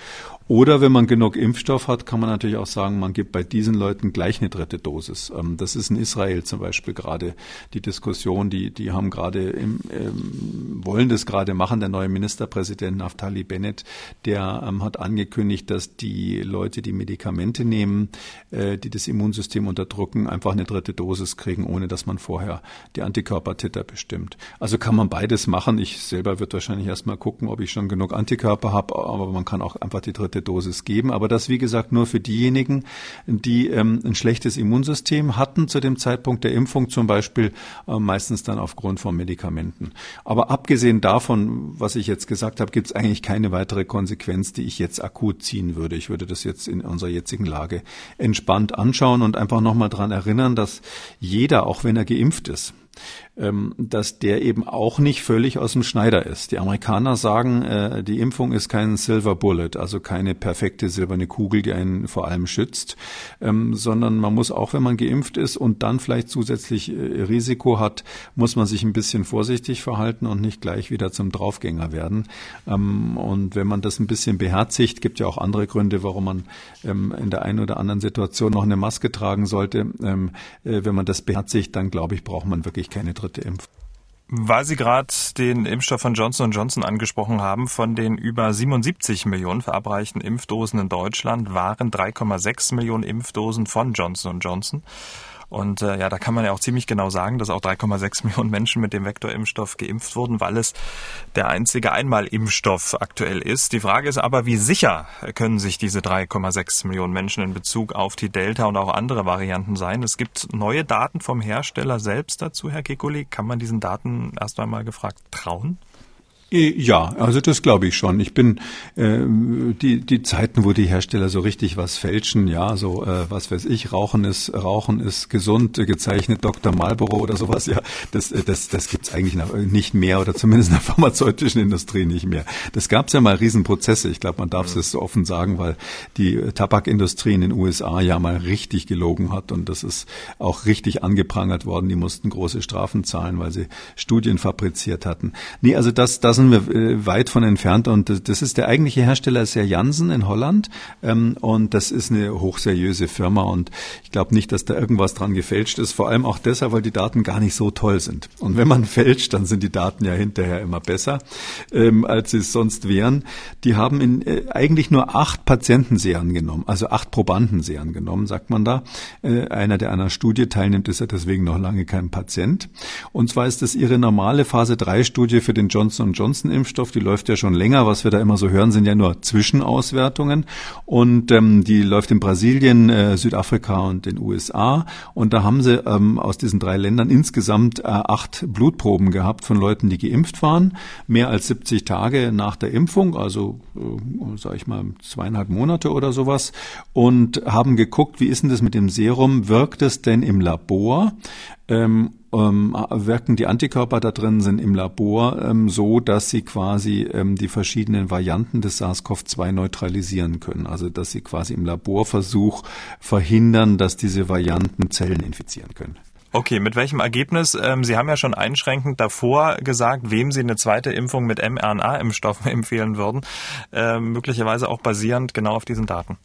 Oder wenn man genug Impfstoff hat, kann man natürlich auch sagen, man gibt bei diesen Leuten gleich eine dritte Dosis. Ähm, das ist in Israel zum Beispiel gerade die Diskussion, die, die haben gerade im, ähm, wollen das gerade machen. Der neue Ministerpräsident Naftali Bennett, der ähm, hat angekündigt, dass die Leute, die Medikamente nehmen, äh, die das Immunsystem unterdrücken, einfach eine dritte Dosis kriegen, ohne dass man vorher die Antikörpertitter bestimmt. Also kann man beides machen. Ich selber wird wahrscheinlich erstmal gucken, ob ich schon genug Antikörper habe, aber man kann auch einfach die dritte Dosis geben. Aber das, wie gesagt, nur für diejenigen, die ähm, ein schlechtes Immunsystem hatten zu dem Zeitpunkt der Impfung, zum Beispiel äh, meistens dann aufgrund von Medikamenten. Aber abgesehen davon, was ich jetzt gesagt habe, gibt es eigentlich keine weitere Konsequenz, die ich jetzt akut ziehen würde. Ich würde das jetzt in unserer jetzigen Lage entspannt anschauen und einfach nochmal dran erinnern, dass jeder, auch wenn er geimpft ist, dass der eben auch nicht völlig aus dem Schneider ist. Die Amerikaner sagen, äh, die Impfung ist kein Silver Bullet, also keine perfekte silberne Kugel, die einen vor allem schützt, ähm, sondern man muss auch, wenn man geimpft ist und dann vielleicht zusätzlich äh, Risiko hat, muss man sich ein bisschen vorsichtig verhalten und nicht gleich wieder zum Draufgänger werden. Ähm, und wenn man das ein bisschen beherzigt, gibt ja auch andere Gründe, warum man in der einen oder anderen Situation noch eine Maske tragen sollte. Äh, wenn man das beherzigt, dann glaube ich, braucht man wirklich keine dritte dritte Impfung. Weil Sie gerade den Impfstoff von Johnson Johnson angesprochen haben, von den über 77 Millionen verabreichten Impfdosen in Deutschland waren 3,6 Millionen Impfdosen von Johnson Johnson. Und äh, ja, da kann man ja auch ziemlich genau sagen, dass auch 3,6 *laughs* Millionen Menschen mit dem Vektorimpfstoff geimpft wurden, weil es der einzige Einmalimpfstoff aktuell ist. Die Frage ist aber, wie sicher können sich diese 3,6 Millionen Menschen in Bezug auf die Delta und auch andere Varianten sein? Es gibt neue Daten vom Hersteller selbst dazu, Herr Kekuli. Kann man diesen Daten erst einmal gefragt trauen? Äh, ja, also das glaube ich schon. Ich bin äh, die die Zeiten, wo die Hersteller so richtig was fälschen, ja, so äh, was weiß ich, Rauchen ist Rauchen ist gesund, äh, gezeichnet Dr. Marlboro oder sowas, ja, das äh, das das gibt's eigentlich noch nicht mehr oder zumindest in der *laughs* pharmazeutischen Industrie nicht mehr. Das gab's ja mal Riesenprozesse. Ich glaube, man darf es so offen sagen, weil die Tabakindustrie in den USA ja mal richtig gelogen hat und das ist auch richtig angeprangert worden. Die mussten große Strafen zahlen, weil sie Studien fabriziert hatten. Nee, also das das sind wir äh, weit von entfernt und das ist der eigentliche Hersteller ist ja Janssen in Holland ähm, und das ist eine hochseriöse Firma und ich glaube nicht, dass da irgendwas dran gefälscht ist, vor allem auch deshalb, weil die Daten gar nicht so toll sind. Und wenn man *laughs* fälscht, dann sind die Daten ja hinterher immer besser, ähm, als sie es sonst wären. Die haben in, äh, eigentlich nur acht Patientenserien genommen, also acht Probandenserien genommen, sagt man da. Äh, einer, der an einer Studie teilnimmt, ist ja deswegen noch lange kein Patient. Und zwar ist das ihre normale Phase 3 Studie für den Johnson Johnson Johnson-Impfstoff, die läuft ja schon länger. Was wir da immer so hören, sind ja nur Zwischenauswertungen. Und ähm, die läuft in Brasilien, äh, Südafrika und den USA. Und da haben sie ähm, aus diesen drei Ländern insgesamt äh, acht Blutproben gehabt von Leuten, die geimpft waren, mehr als 70 Tage nach der Impfung, also äh, sage ich mal zweieinhalb Monate oder sowas, und haben geguckt, wie ist denn das mit dem Serum? Wirkt es denn im Labor? Ähm, ähm, wirken die Antikörper da drin sind im Labor ähm, so, dass sie quasi ähm, die verschiedenen Varianten des SARS-CoV-2 neutralisieren können. Also dass sie quasi im Laborversuch verhindern, dass diese Varianten Zellen infizieren können. Okay, mit welchem Ergebnis? Ähm, Sie haben ja schon einschränkend davor gesagt, wem Sie eine zweite Impfung mit mRNA-Impfstoffen *laughs* empfehlen würden, äh, möglicherweise auch basierend genau auf diesen Daten.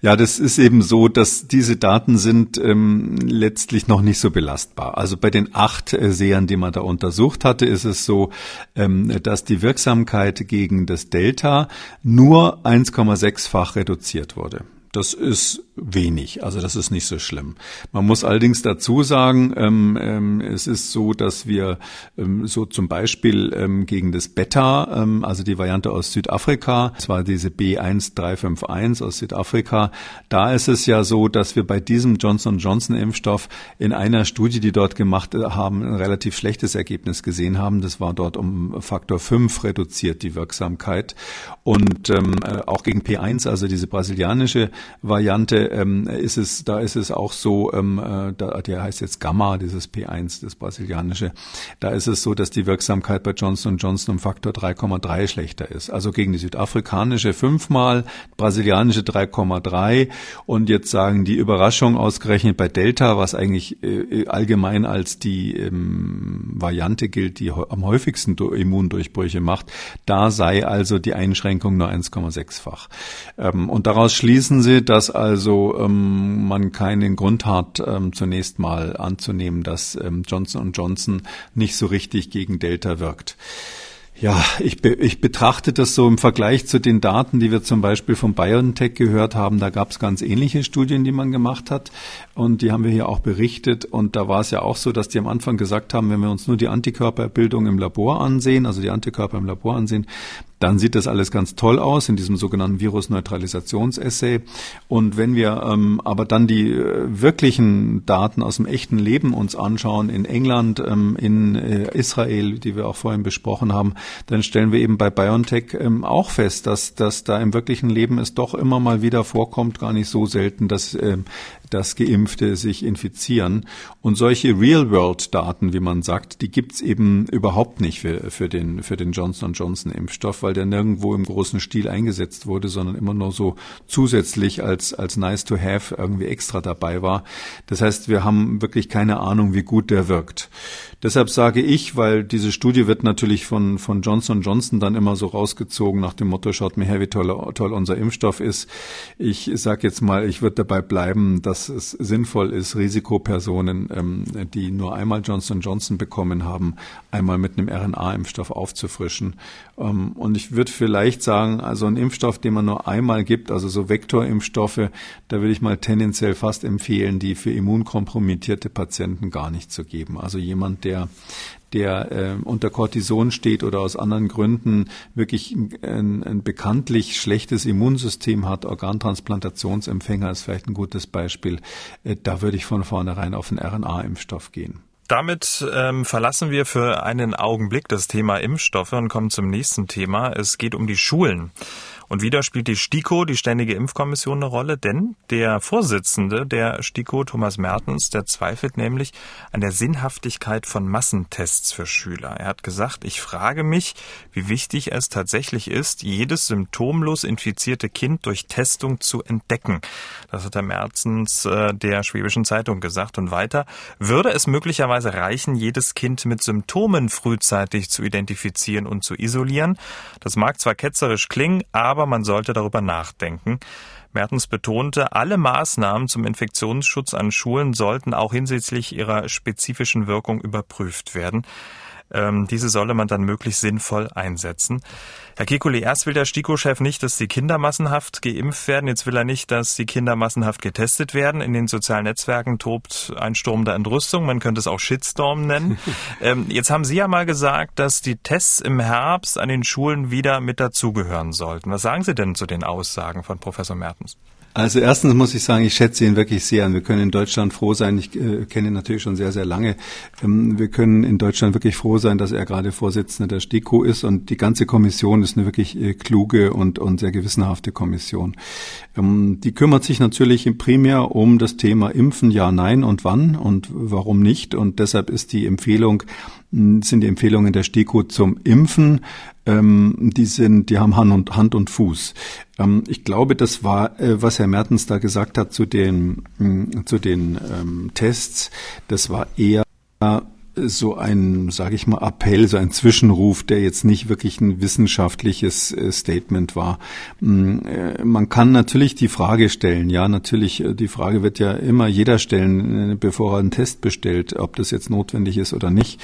Ja, das ist eben so, dass diese Daten sind ähm, letztlich noch nicht so belastbar. Also bei den acht äh, Sehern, die man da untersucht hatte, ist es so, ähm, dass die Wirksamkeit gegen das Delta nur 1,6-fach reduziert wurde. Das ist wenig, also das ist nicht so schlimm. Man muss allerdings dazu sagen, ähm, ähm, es ist so, dass wir ähm, so zum Beispiel ähm, gegen das Beta, ähm, also die Variante aus Südafrika, zwar diese B1351 aus Südafrika, da ist es ja so, dass wir bei diesem Johnson Johnson Impfstoff in einer Studie, die dort gemacht äh, haben, ein relativ schlechtes Ergebnis gesehen haben. Das war dort um Faktor 5 reduziert, die Wirksamkeit. Und ähm, äh, auch gegen P1, also diese brasilianische Variante ähm, ist es, da ist es auch so, ähm, äh, da, der heißt jetzt Gamma, dieses P1, das brasilianische. Da ist es so, dass die Wirksamkeit bei Johnson Johnson um Faktor 3,3 schlechter ist. Also gegen die südafrikanische fünfmal, brasilianische 3,3 und jetzt sagen die Überraschung ausgerechnet bei Delta, was eigentlich äh, allgemein als die ähm, Variante gilt, die am häufigsten Immundurchbrüche macht, da sei also die Einschränkung nur 1,6-fach. Ähm, und daraus schließen sie, dass also ähm, man keinen Grund hat, ähm, zunächst mal anzunehmen, dass ähm, Johnson Johnson nicht so richtig gegen Delta wirkt. Ja, ich, be ich betrachte das so im Vergleich zu den Daten, die wir zum Beispiel von BioNTech gehört haben. Da gab es ganz ähnliche Studien, die man gemacht hat. Und die haben wir hier auch berichtet. Und da war es ja auch so, dass die am Anfang gesagt haben, wenn wir uns nur die Antikörperbildung im Labor ansehen, also die Antikörper im Labor ansehen, dann sieht das alles ganz toll aus in diesem sogenannten Virusneutralisationsessay. Und wenn wir ähm, aber dann die äh, wirklichen Daten aus dem echten Leben uns anschauen, in England, ähm, in äh, Israel, die wir auch vorhin besprochen haben, dann stellen wir eben bei BioNTech ähm, auch fest, dass, dass da im wirklichen Leben es doch immer mal wieder vorkommt, gar nicht so selten, dass ähm, dass Geimpfte sich infizieren. Und solche Real-World-Daten, wie man sagt, die gibt's eben überhaupt nicht für, für den, für den Johnson Johnson-Impfstoff, weil der nirgendwo im großen Stil eingesetzt wurde, sondern immer nur so zusätzlich als, als nice to have irgendwie extra dabei war. Das heißt, wir haben wirklich keine Ahnung, wie gut der wirkt. Deshalb sage ich, weil diese Studie wird natürlich von, von Johnson Johnson dann immer so rausgezogen nach dem Motto, schaut mir her, wie toll, toll unser Impfstoff ist. Ich sage jetzt mal, ich würde dabei bleiben, dass es sinnvoll ist, Risikopersonen, ähm, die nur einmal Johnson Johnson bekommen haben, einmal mit einem RNA-Impfstoff aufzufrischen. Ähm, und ich würde vielleicht sagen, also ein Impfstoff, den man nur einmal gibt, also so Vektorimpfstoffe, da würde ich mal tendenziell fast empfehlen, die für immunkompromittierte Patienten gar nicht zu geben. Also jemand, der der äh, unter Cortison steht oder aus anderen Gründen wirklich ein, ein bekanntlich schlechtes Immunsystem hat, Organtransplantationsempfänger ist vielleicht ein gutes Beispiel, äh, da würde ich von vornherein auf einen RNA-Impfstoff gehen. Damit ähm, verlassen wir für einen Augenblick das Thema Impfstoffe und kommen zum nächsten Thema. Es geht um die Schulen. Und wieder spielt die STIKO, die Ständige Impfkommission, eine Rolle, denn der Vorsitzende der STIKO, Thomas Mertens, der zweifelt nämlich an der Sinnhaftigkeit von Massentests für Schüler. Er hat gesagt, ich frage mich, wie wichtig es tatsächlich ist, jedes symptomlos infizierte Kind durch Testung zu entdecken. Das hat Herr Mertens äh, der Schwäbischen Zeitung gesagt. Und weiter, würde es möglicherweise reichen, jedes Kind mit Symptomen frühzeitig zu identifizieren und zu isolieren? Das mag zwar ketzerisch klingen, aber aber man sollte darüber nachdenken. Mertens betonte, alle Maßnahmen zum Infektionsschutz an Schulen sollten auch hinsichtlich ihrer spezifischen Wirkung überprüft werden. Ähm, diese solle man dann möglichst sinnvoll einsetzen. Herr Kekulé, erst will der STIKO-Chef nicht, dass die Kinder massenhaft geimpft werden. Jetzt will er nicht, dass die Kinder massenhaft getestet werden. In den sozialen Netzwerken tobt ein Sturm der Entrüstung. Man könnte es auch Shitstorm nennen. *laughs* ähm, jetzt haben Sie ja mal gesagt, dass die Tests im Herbst an den Schulen wieder mit dazugehören sollten. Was sagen Sie denn zu den Aussagen von Professor Mertens? Also erstens muss ich sagen, ich schätze ihn wirklich sehr. Und wir können in Deutschland froh sein. Ich äh, kenne ihn natürlich schon sehr, sehr lange. Ähm, wir können in Deutschland wirklich froh sein, dass er gerade Vorsitzender der STIKO ist. Und die ganze Kommission ist eine wirklich äh, kluge und, und sehr gewissenhafte Kommission. Ähm, die kümmert sich natürlich primär um das Thema Impfen, ja, nein und wann und warum nicht. Und deshalb ist die Empfehlung, sind die Empfehlungen der STIKO zum Impfen. Ähm, die sind, die haben Hand und, Hand und Fuß. Ähm, ich glaube, das war, äh, was Herr Mertens da gesagt hat zu den, zu den ähm, Tests, das war eher so ein, sage ich mal, Appell, so ein Zwischenruf, der jetzt nicht wirklich ein wissenschaftliches äh, Statement war. Mm, äh, man kann natürlich die Frage stellen, ja, natürlich, äh, die Frage wird ja immer jeder stellen, bevor er einen Test bestellt, ob das jetzt notwendig ist oder nicht.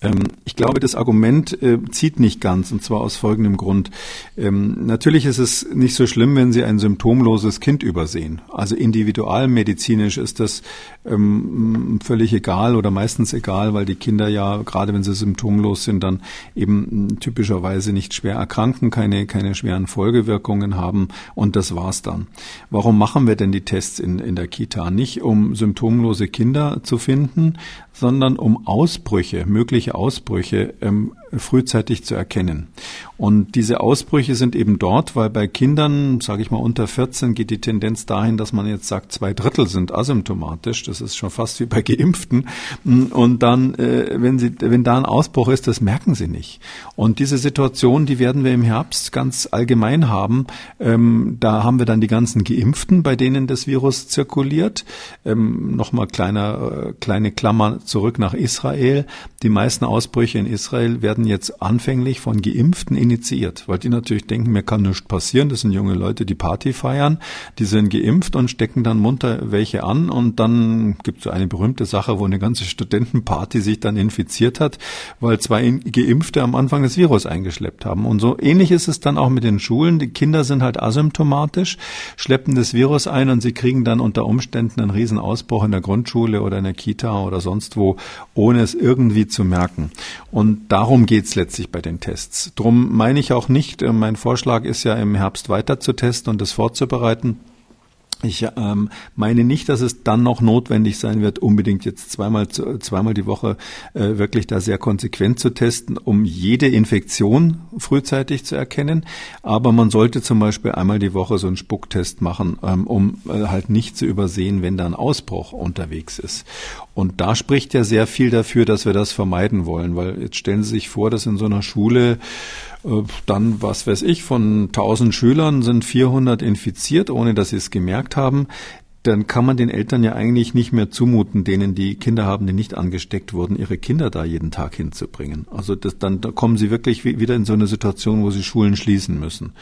Ähm, ich glaube, das Argument zieht nicht ganz, und zwar aus folgendem Grund. Ähm, natürlich ist es nicht so schlimm, wenn Sie ein symptomloses Kind übersehen. Also individualmedizinisch ist das ähm, völlig egal oder meistens egal, weil die Kinder ja, gerade wenn sie symptomlos sind, dann eben typischerweise nicht schwer erkranken, keine, keine schweren Folgewirkungen haben und das war's dann. Warum machen wir denn die Tests in, in der Kita? Nicht um symptomlose Kinder zu finden, sondern um Ausbrüche, mögliche Ausbrüche ähm, frühzeitig zu erkennen. Und diese Ausbrüche sind eben dort, weil bei Kindern, sage ich mal unter 14, geht die Tendenz dahin, dass man jetzt sagt, zwei Drittel sind asymptomatisch. Das ist schon fast wie bei Geimpften. Und dann, äh, wenn sie, wenn da ein Ausbruch ist, das merken sie nicht. Und diese Situation, die werden wir im Herbst ganz allgemein haben. Ähm, da haben wir dann die ganzen Geimpften, bei denen das Virus zirkuliert. Ähm, Nochmal kleiner, äh, kleine Klammer zurück nach Israel. Die meisten Ausbrüche in Israel werden jetzt anfänglich von Geimpften initiiert, weil die natürlich denken, mir kann nichts passieren. Das sind junge Leute, die Party feiern. Die sind geimpft und stecken dann munter welche an. Und dann gibt es so eine berühmte Sache, wo eine ganze Studentenparty sich dann infiziert hat, weil zwei Geimpfte am Anfang das Virus eingeschleppt haben. Und so ähnlich ist es dann auch mit den Schulen. Die Kinder sind halt asymptomatisch, schleppen das Virus ein und sie kriegen dann unter Umständen einen Riesenausbruch in der Grundschule oder in der Kita oder sonst wo, ohne es irgendwie zu merken. Und darum geht's letztlich bei den Tests. Drum meine ich auch nicht, äh, mein Vorschlag ist ja im Herbst weiter zu testen und das vorzubereiten. Ich ähm, meine nicht, dass es dann noch notwendig sein wird, unbedingt jetzt zweimal, zweimal die Woche äh, wirklich da sehr konsequent zu testen, um jede Infektion frühzeitig zu erkennen. Aber man sollte zum Beispiel einmal die Woche so einen Spucktest machen, ähm, um äh, halt nicht zu übersehen, wenn da ein Ausbruch unterwegs ist. Und da spricht ja sehr viel dafür, dass wir das vermeiden wollen, weil jetzt stellen Sie sich vor, dass in so einer Schule dann, was weiß ich, von 1000 Schülern sind 400 infiziert, ohne dass sie es gemerkt haben dann kann man den Eltern ja eigentlich nicht mehr zumuten, denen die Kinder haben, die nicht angesteckt wurden, ihre Kinder da jeden Tag hinzubringen. Also das, dann da kommen sie wirklich wieder in so eine Situation, wo sie Schulen schließen müssen.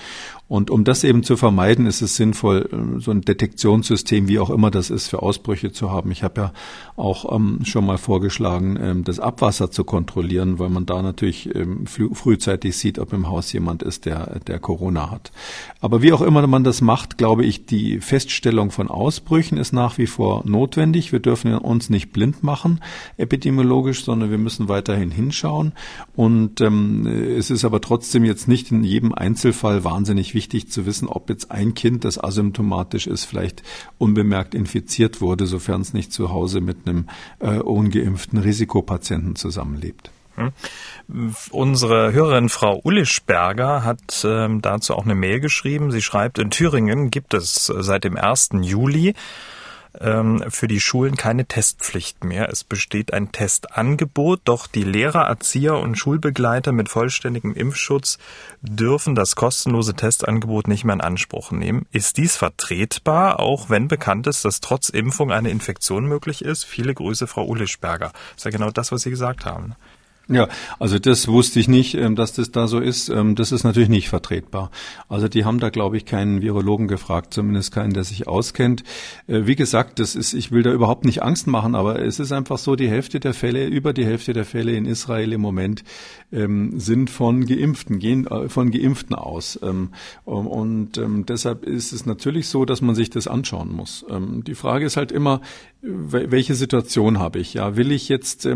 Und um das eben zu vermeiden, ist es sinnvoll, äh, so ein Detektionssystem, wie auch immer das ist, für Ausbrüche zu haben. Ich habe ja auch ähm, schon mal vorgeschlagen, ähm, das Abwasser zu kontrollieren, weil man da natürlich ähm, frühzeitig sieht, ob im Haus jemand ist, der, der Corona hat. Aber wie auch immer man das macht, glaube ich, die Feststellung von Ausbrüchen ist nach wie vor notwendig. Wir dürfen uns nicht blind machen, epidemiologisch, sondern wir müssen weiterhin hinschauen. Und ähm, es ist aber trotzdem jetzt nicht in jedem Einzelfall wahnsinnig wichtig zu wissen, ob jetzt ein Kind, das asymptomatisch ist, vielleicht unbemerkt infiziert wurde, sofern es nicht zu Hause mit einem äh, ungeimpften Risikopatienten zusammenlebt. Hm. Unsere Hörerin Frau Ullischberger hat ähm, dazu auch eine Mail geschrieben. Sie schreibt, in Thüringen gibt es seit dem 1. Juli ähm, für die Schulen keine Testpflicht mehr. Es besteht ein Testangebot, doch die Lehrer, Erzieher und Schulbegleiter mit vollständigem Impfschutz dürfen das kostenlose Testangebot nicht mehr in Anspruch nehmen. Ist dies vertretbar, auch wenn bekannt ist, dass trotz Impfung eine Infektion möglich ist? Viele Grüße, Frau Ulischberger. Das ist ja genau das, was Sie gesagt haben. Ja, also das wusste ich nicht, ähm, dass das da so ist. Ähm, das ist natürlich nicht vertretbar. Also die haben da, glaube ich, keinen Virologen gefragt, zumindest keinen, der sich auskennt. Äh, wie gesagt, das ist, ich will da überhaupt nicht Angst machen, aber es ist einfach so, die Hälfte der Fälle, über die Hälfte der Fälle in Israel im Moment ähm, sind von Geimpften, gehen äh, von Geimpften aus. und deshalb ist es natürlich so, dass man sich das anschauen muss. die Frage ist halt immer, welche Situation habe ich? Ja, will ich jetzt,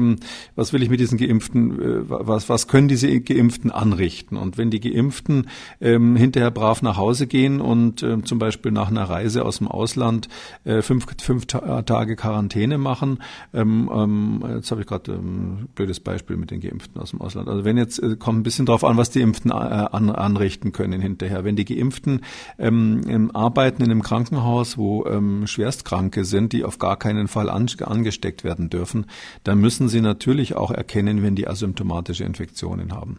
was will ich mit diesen Geimpften Geimpften, äh, was, was können diese Geimpften anrichten? Und wenn die Geimpften ähm, hinterher brav nach Hause gehen und äh, zum Beispiel nach einer Reise aus dem Ausland äh, fünf, fünf Tage Quarantäne machen, ähm, ähm, jetzt habe ich gerade ein ähm, blödes Beispiel mit den Geimpften aus dem Ausland. Also wenn jetzt, äh, kommt ein bisschen drauf an, was die Impften äh, an, anrichten können hinterher. Wenn die Geimpften ähm, arbeiten in einem Krankenhaus, wo ähm, Schwerstkranke sind, die auf gar keinen Fall an, angesteckt werden dürfen, dann müssen sie natürlich auch erkennen, wenn die asymptomatische Infektionen haben.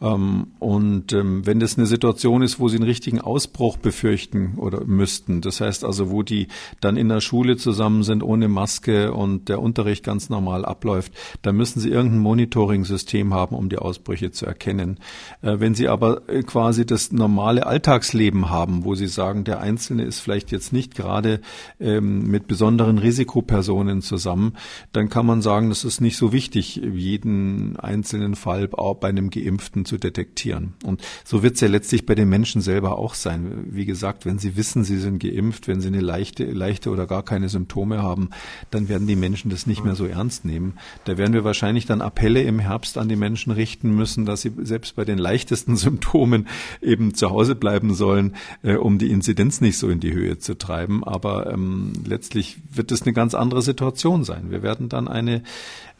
Ähm, und ähm, wenn das eine Situation ist, wo sie einen richtigen Ausbruch befürchten oder müssten, das heißt also, wo die dann in der Schule zusammen sind ohne Maske und der Unterricht ganz normal abläuft, dann müssen sie irgendein Monitoring-System haben, um die Ausbrüche zu erkennen. Äh, wenn sie aber äh, quasi das normale Alltagsleben haben, wo sie sagen, der Einzelne ist vielleicht jetzt nicht gerade ähm, mit besonderen Risikopersonen zusammen, dann kann man sagen, das ist nicht so wichtig, jeden einzelnen Fall auch bei einem Geimpften zu detektieren. Und so wird es ja letztlich bei den Menschen selber auch sein. Wie gesagt, wenn sie wissen, sie sind geimpft, wenn sie eine leichte, leichte oder gar keine Symptome haben, dann werden die Menschen das nicht mehr so ernst nehmen. Da werden wir wahrscheinlich dann Appelle im Herbst an die Menschen richten müssen, dass sie selbst bei den leichtesten *laughs* Symptomen eben zu Hause bleiben sollen, äh, um die Inzidenz nicht so in die Höhe zu treiben. Aber ähm, letztlich wird es eine ganz andere Situation sein. Wir werden dann eine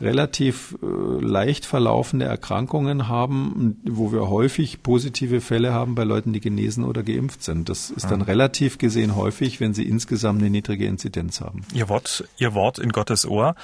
relativ äh, leicht verlaufende Erkrankungen haben, wo wir häufig positive Fälle haben bei Leuten, die genesen oder geimpft sind. Das ist dann relativ gesehen häufig, wenn sie insgesamt eine niedrige Inzidenz haben. Ihr Wort, Ihr Wort in Gottes Ohr.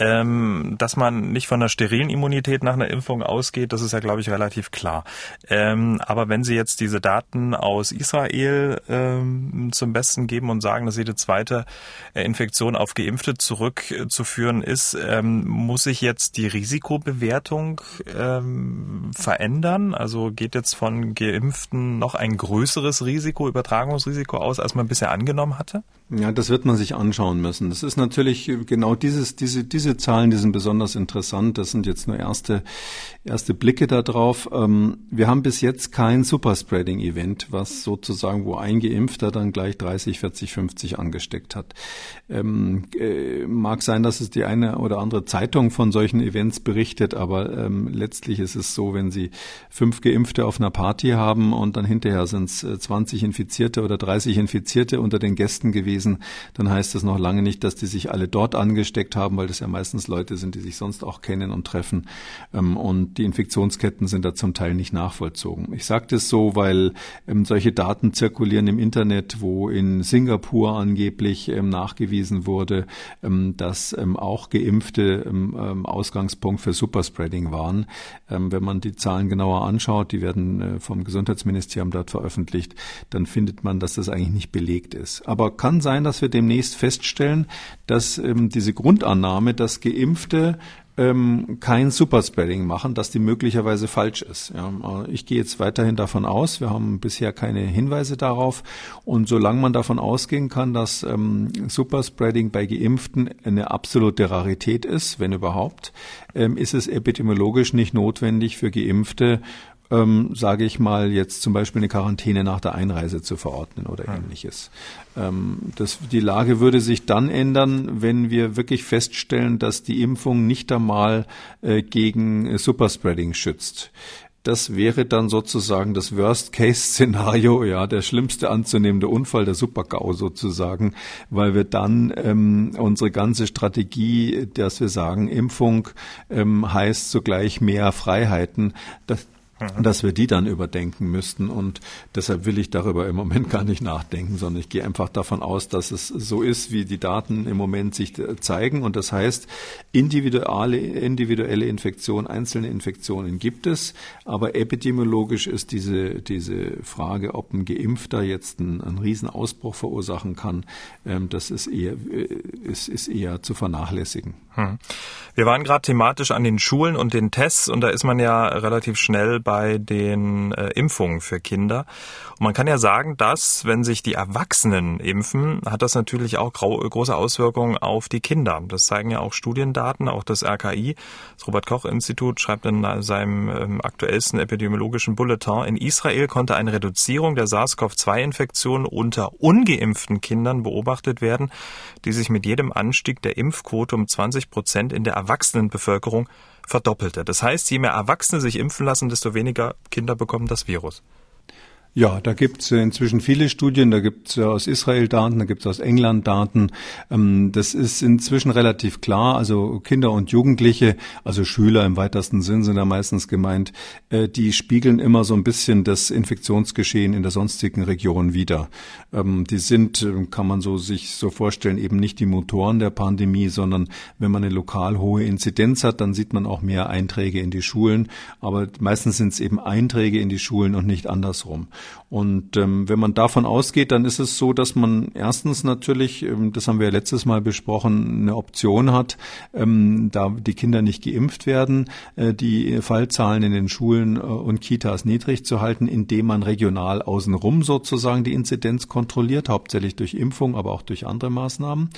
Ähm, dass man nicht von einer sterilen Immunität nach einer Impfung ausgeht, das ist ja, glaube ich, relativ klar. Ähm, aber wenn Sie jetzt diese Daten aus Israel ähm, zum Besten geben und sagen, dass jede zweite äh, Infektion auf Geimpfte zurückzuführen ist, ähm, muss sich jetzt die Risikobewertung ähm, verändern? Also geht jetzt von Geimpften noch ein größeres Risiko, Übertragungsrisiko aus, als man bisher angenommen hatte? Ja, das wird man sich anschauen müssen. Das ist natürlich genau dieses, diese, diese Zahlen, die sind besonders interessant. Das sind jetzt nur erste, erste Blicke darauf. Ähm, wir haben bis jetzt kein Superspreading-Event, was sozusagen, wo ein Geimpfter dann gleich 30, 40, 50 angesteckt hat. Ähm, äh, mag sein, dass es die eine oder andere Zeitung von solchen Events berichtet, aber ähm, letztlich ist es so, wenn Sie fünf Geimpfte auf einer Party haben und dann hinterher sind es 20 Infizierte oder 30 Infizierte unter den Gästen gewesen, dann heißt das noch lange nicht, dass die sich alle dort angesteckt haben, weil das ja meistens Leute sind, die sich sonst auch kennen und treffen. Ähm, und die Infektionsketten sind da zum Teil nicht nachvollzogen. Ich sage das so, weil ähm, solche Daten zirkulieren im Internet, wo in Singapur angeblich ähm, nachgewiesen wurde, dass auch Geimpfte Ausgangspunkt für Superspreading waren. Wenn man die Zahlen genauer anschaut, die werden äh, vom Gesundheitsministerium dort veröffentlicht, dann findet man, dass das eigentlich nicht belegt ist. Aber kann sein, sein, dass wir demnächst feststellen, dass ähm, diese Grundannahme, dass Geimpfte ähm, kein Superspreading machen, dass die möglicherweise falsch ist. Ja, äh, ich gehe jetzt weiterhin davon aus, wir haben bisher keine Hinweise darauf und solange man davon ausgehen kann, dass ähm, Superspreading bei Geimpften eine absolute Rarität ist, wenn überhaupt, ähm, ist es epidemiologisch nicht notwendig für Geimpfte ähm, sage ich mal, jetzt zum Beispiel eine Quarantäne nach der Einreise zu verordnen oder ja. ähnliches. Ähm, das, die Lage würde sich dann ändern, wenn wir wirklich feststellen, dass die Impfung nicht einmal äh, gegen Superspreading schützt. Das wäre dann sozusagen das Worst-Case-Szenario, *laughs* ja, der schlimmste anzunehmende Unfall, der Super-GAU sozusagen, weil wir dann ähm, unsere ganze Strategie, dass wir sagen, Impfung ähm, heißt zugleich mehr Freiheiten, das. Dass wir die dann überdenken müssten. Und deshalb will ich darüber im Moment gar nicht nachdenken, sondern ich gehe einfach davon aus, dass es so ist, wie die Daten im Moment sich zeigen. Und das heißt, individuelle, individuelle Infektionen, einzelne Infektionen gibt es, aber epidemiologisch ist diese, diese Frage, ob ein Geimpfter jetzt einen, einen Riesenausbruch verursachen kann, ähm, das ist eher, äh, ist, ist eher zu vernachlässigen. Hm. Wir waren gerade thematisch an den Schulen und den Tests und da ist man ja relativ schnell bei den äh, Impfungen für Kinder. Und man kann ja sagen, dass, wenn sich die Erwachsenen impfen, hat das natürlich auch große Auswirkungen auf die Kinder. Das zeigen ja auch Studiendaten, auch das RKI, das Robert-Koch-Institut, schreibt in seinem ähm, aktuellsten epidemiologischen Bulletin, in Israel konnte eine Reduzierung der SARS-CoV-2-Infektion unter ungeimpften Kindern beobachtet werden, die sich mit jedem Anstieg der Impfquote um 20 Prozent in der Erwachsenenbevölkerung verdoppelte. Das heißt, je mehr Erwachsene sich impfen lassen, desto weniger Kinder bekommen das Virus. Ja, da gibt's inzwischen viele Studien, da gibt's aus Israel Daten, da gibt's aus England Daten. Ähm, das ist inzwischen relativ klar. Also Kinder und Jugendliche, also Schüler im weitesten Sinn sind da meistens gemeint, äh, die spiegeln immer so ein bisschen das Infektionsgeschehen in der sonstigen Region wider. Ähm, die sind, äh, kann man so sich so vorstellen, eben nicht die Motoren der Pandemie, sondern wenn man eine lokal hohe Inzidenz hat, dann sieht man auch mehr Einträge in die Schulen. Aber meistens sind es eben Einträge in die Schulen und nicht andersrum. Und ähm, wenn man davon ausgeht, dann ist es so, dass man erstens natürlich, ähm, das haben wir ja letztes Mal besprochen, eine Option hat, ähm, da die Kinder nicht geimpft werden, äh, die Fallzahlen in den Schulen äh, und Kitas niedrig zu halten, indem man regional außenrum sozusagen die Inzidenz kontrolliert, hauptsächlich durch Impfung, aber auch durch andere Maßnahmen.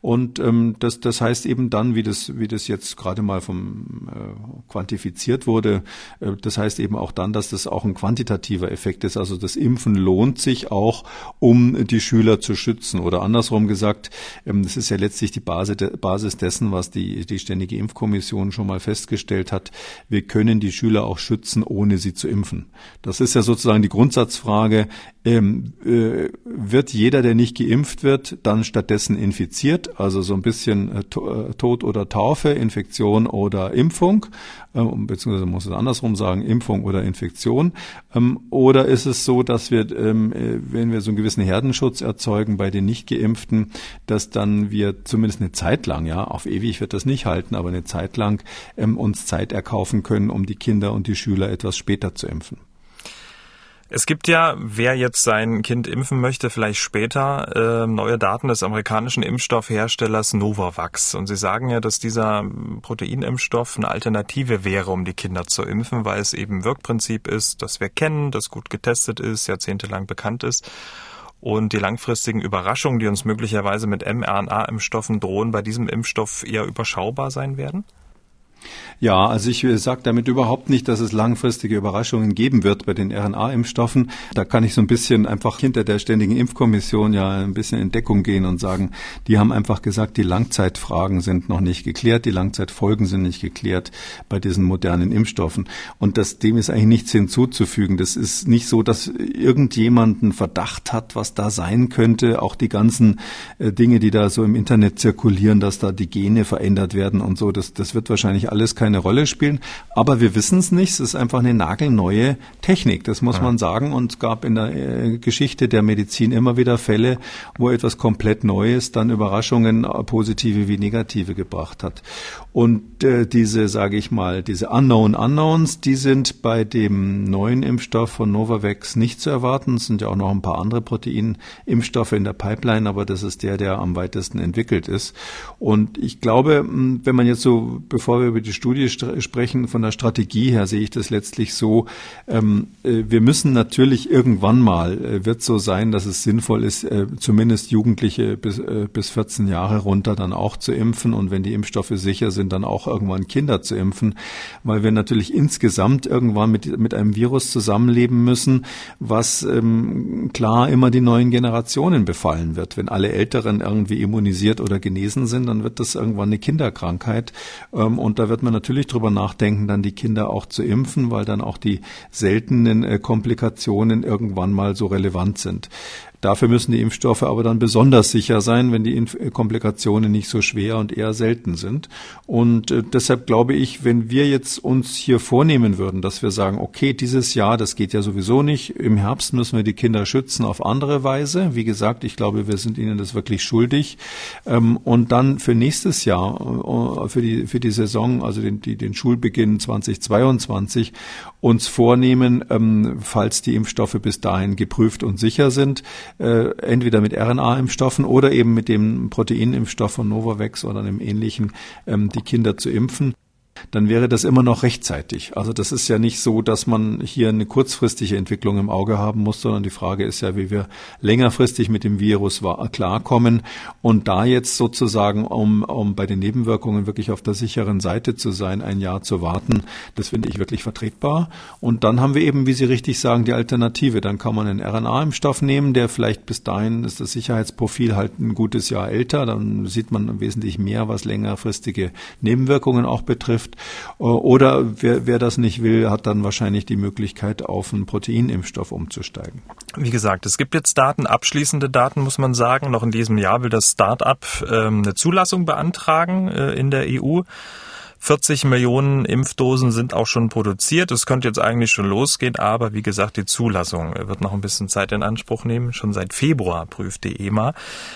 Und ähm, das, das heißt eben dann, wie das, wie das jetzt gerade mal vom äh, quantifiziert wurde, äh, das heißt eben auch dann, dass das auch ein quantitativer Effekt ist, also das Impfen lohnt sich auch, um die Schüler zu schützen. Oder andersrum gesagt, ähm, das ist ja letztlich die Basis dessen, was die, die Ständige Impfkommission schon mal festgestellt hat. Wir können die Schüler auch schützen, ohne sie zu impfen. Das ist ja sozusagen die Grundsatzfrage. Ähm, äh, wird jeder, der nicht geimpft wird, dann stattdessen infiziert? Also so ein bisschen äh, äh Tod oder Taufe, Infektion oder Impfung, äh, beziehungsweise muss es andersrum sagen, Impfung oder Infektion. Ähm, oder ist es so, dass wir, ähm, äh, wenn wir so einen gewissen Herdenschutz erzeugen bei den Nicht-Geimpften, dass dann wir zumindest eine Zeit lang, ja, auf ewig wird das nicht halten, aber eine Zeit lang ähm, uns Zeit erkaufen können, um die Kinder und die Schüler etwas später zu impfen. Es gibt ja, wer jetzt sein Kind impfen möchte, vielleicht später, äh, neue Daten des amerikanischen Impfstoffherstellers Novavax. Und Sie sagen ja, dass dieser Proteinimpfstoff eine Alternative wäre, um die Kinder zu impfen, weil es eben Wirkprinzip ist, das wir kennen, das gut getestet ist, jahrzehntelang bekannt ist. Und die langfristigen Überraschungen, die uns möglicherweise mit mRNA-Impfstoffen drohen, bei diesem Impfstoff eher überschaubar sein werden? Ja, also ich äh, sage damit überhaupt nicht, dass es langfristige Überraschungen geben wird bei den RNA-Impfstoffen. Da kann ich so ein bisschen einfach hinter der Ständigen Impfkommission ja ein bisschen in Deckung gehen und sagen, die haben einfach gesagt, die Langzeitfragen sind noch nicht geklärt, die Langzeitfolgen sind nicht geklärt bei diesen modernen Impfstoffen. Und das, dem ist eigentlich nichts hinzuzufügen. Das ist nicht so, dass irgendjemand einen Verdacht hat, was da sein könnte. Auch die ganzen äh, Dinge, die da so im Internet zirkulieren, dass da die Gene verändert werden und so, das, das wird wahrscheinlich alles keine Rolle spielen. Aber wir wissen es nicht. Es ist einfach eine nagelneue Technik, das muss ja. man sagen. Und es gab in der äh, Geschichte der Medizin immer wieder Fälle, wo etwas komplett Neues dann Überraschungen, äh, positive wie negative gebracht hat. Und äh, diese, sage ich mal, diese Unknown Unknowns, die sind bei dem neuen Impfstoff von Novavax nicht zu erwarten. Es sind ja auch noch ein paar andere Proteinimpfstoffe in der Pipeline, aber das ist der, der am weitesten entwickelt ist. Und ich glaube, wenn man jetzt so, bevor wir über die Studie sprechen, von der Strategie her sehe ich das letztlich so, ähm, äh, wir müssen natürlich irgendwann mal, äh, wird so sein, dass es sinnvoll ist, äh, zumindest Jugendliche bis, äh, bis 14 Jahre runter dann auch zu impfen und wenn die Impfstoffe sicher sind, dann auch irgendwann Kinder zu impfen, weil wir natürlich insgesamt irgendwann mit, mit einem Virus zusammenleben müssen, was ähm, klar immer die neuen Generationen befallen wird. Wenn alle Älteren irgendwie immunisiert oder genesen sind, dann wird das irgendwann eine Kinderkrankheit ähm, und da wird man natürlich drüber nachdenken, dann die Kinder auch zu impfen, weil dann auch die seltenen äh, Komplikationen irgendwann mal so relevant sind. Dafür müssen die Impfstoffe aber dann besonders sicher sein, wenn die Inf Komplikationen nicht so schwer und eher selten sind. Und äh, deshalb glaube ich, wenn wir jetzt uns hier vornehmen würden, dass wir sagen, okay, dieses Jahr, das geht ja sowieso nicht, im Herbst müssen wir die Kinder schützen auf andere Weise. Wie gesagt, ich glaube, wir sind ihnen das wirklich schuldig. Ähm, und dann für nächstes Jahr, äh, für die, für die Saison, also den, die, den Schulbeginn 2022, uns vornehmen, ähm, falls die Impfstoffe bis dahin geprüft und sicher sind, äh, entweder mit RNA-Impfstoffen oder eben mit dem Proteinimpfstoff von Novavax oder einem ähnlichen, ähm, die Kinder zu impfen dann wäre das immer noch rechtzeitig. Also das ist ja nicht so, dass man hier eine kurzfristige Entwicklung im Auge haben muss, sondern die Frage ist ja, wie wir längerfristig mit dem Virus klarkommen. Und da jetzt sozusagen, um, um bei den Nebenwirkungen wirklich auf der sicheren Seite zu sein, ein Jahr zu warten, das finde ich wirklich vertretbar. Und dann haben wir eben, wie Sie richtig sagen, die Alternative. Dann kann man einen RNA-Impfstoff nehmen, der vielleicht bis dahin ist das Sicherheitsprofil halt ein gutes Jahr älter. Dann sieht man wesentlich mehr, was längerfristige Nebenwirkungen auch betrifft. Betrifft. Oder wer, wer das nicht will, hat dann wahrscheinlich die Möglichkeit, auf einen Proteinimpfstoff umzusteigen. Wie gesagt, es gibt jetzt Daten, abschließende Daten, muss man sagen. Noch in diesem Jahr will das Start-up ähm, eine Zulassung beantragen äh, in der EU. 40 Millionen Impfdosen sind auch schon produziert. Es könnte jetzt eigentlich schon losgehen, aber wie gesagt, die Zulassung wird noch ein bisschen Zeit in Anspruch nehmen. Schon seit Februar prüft die EMA.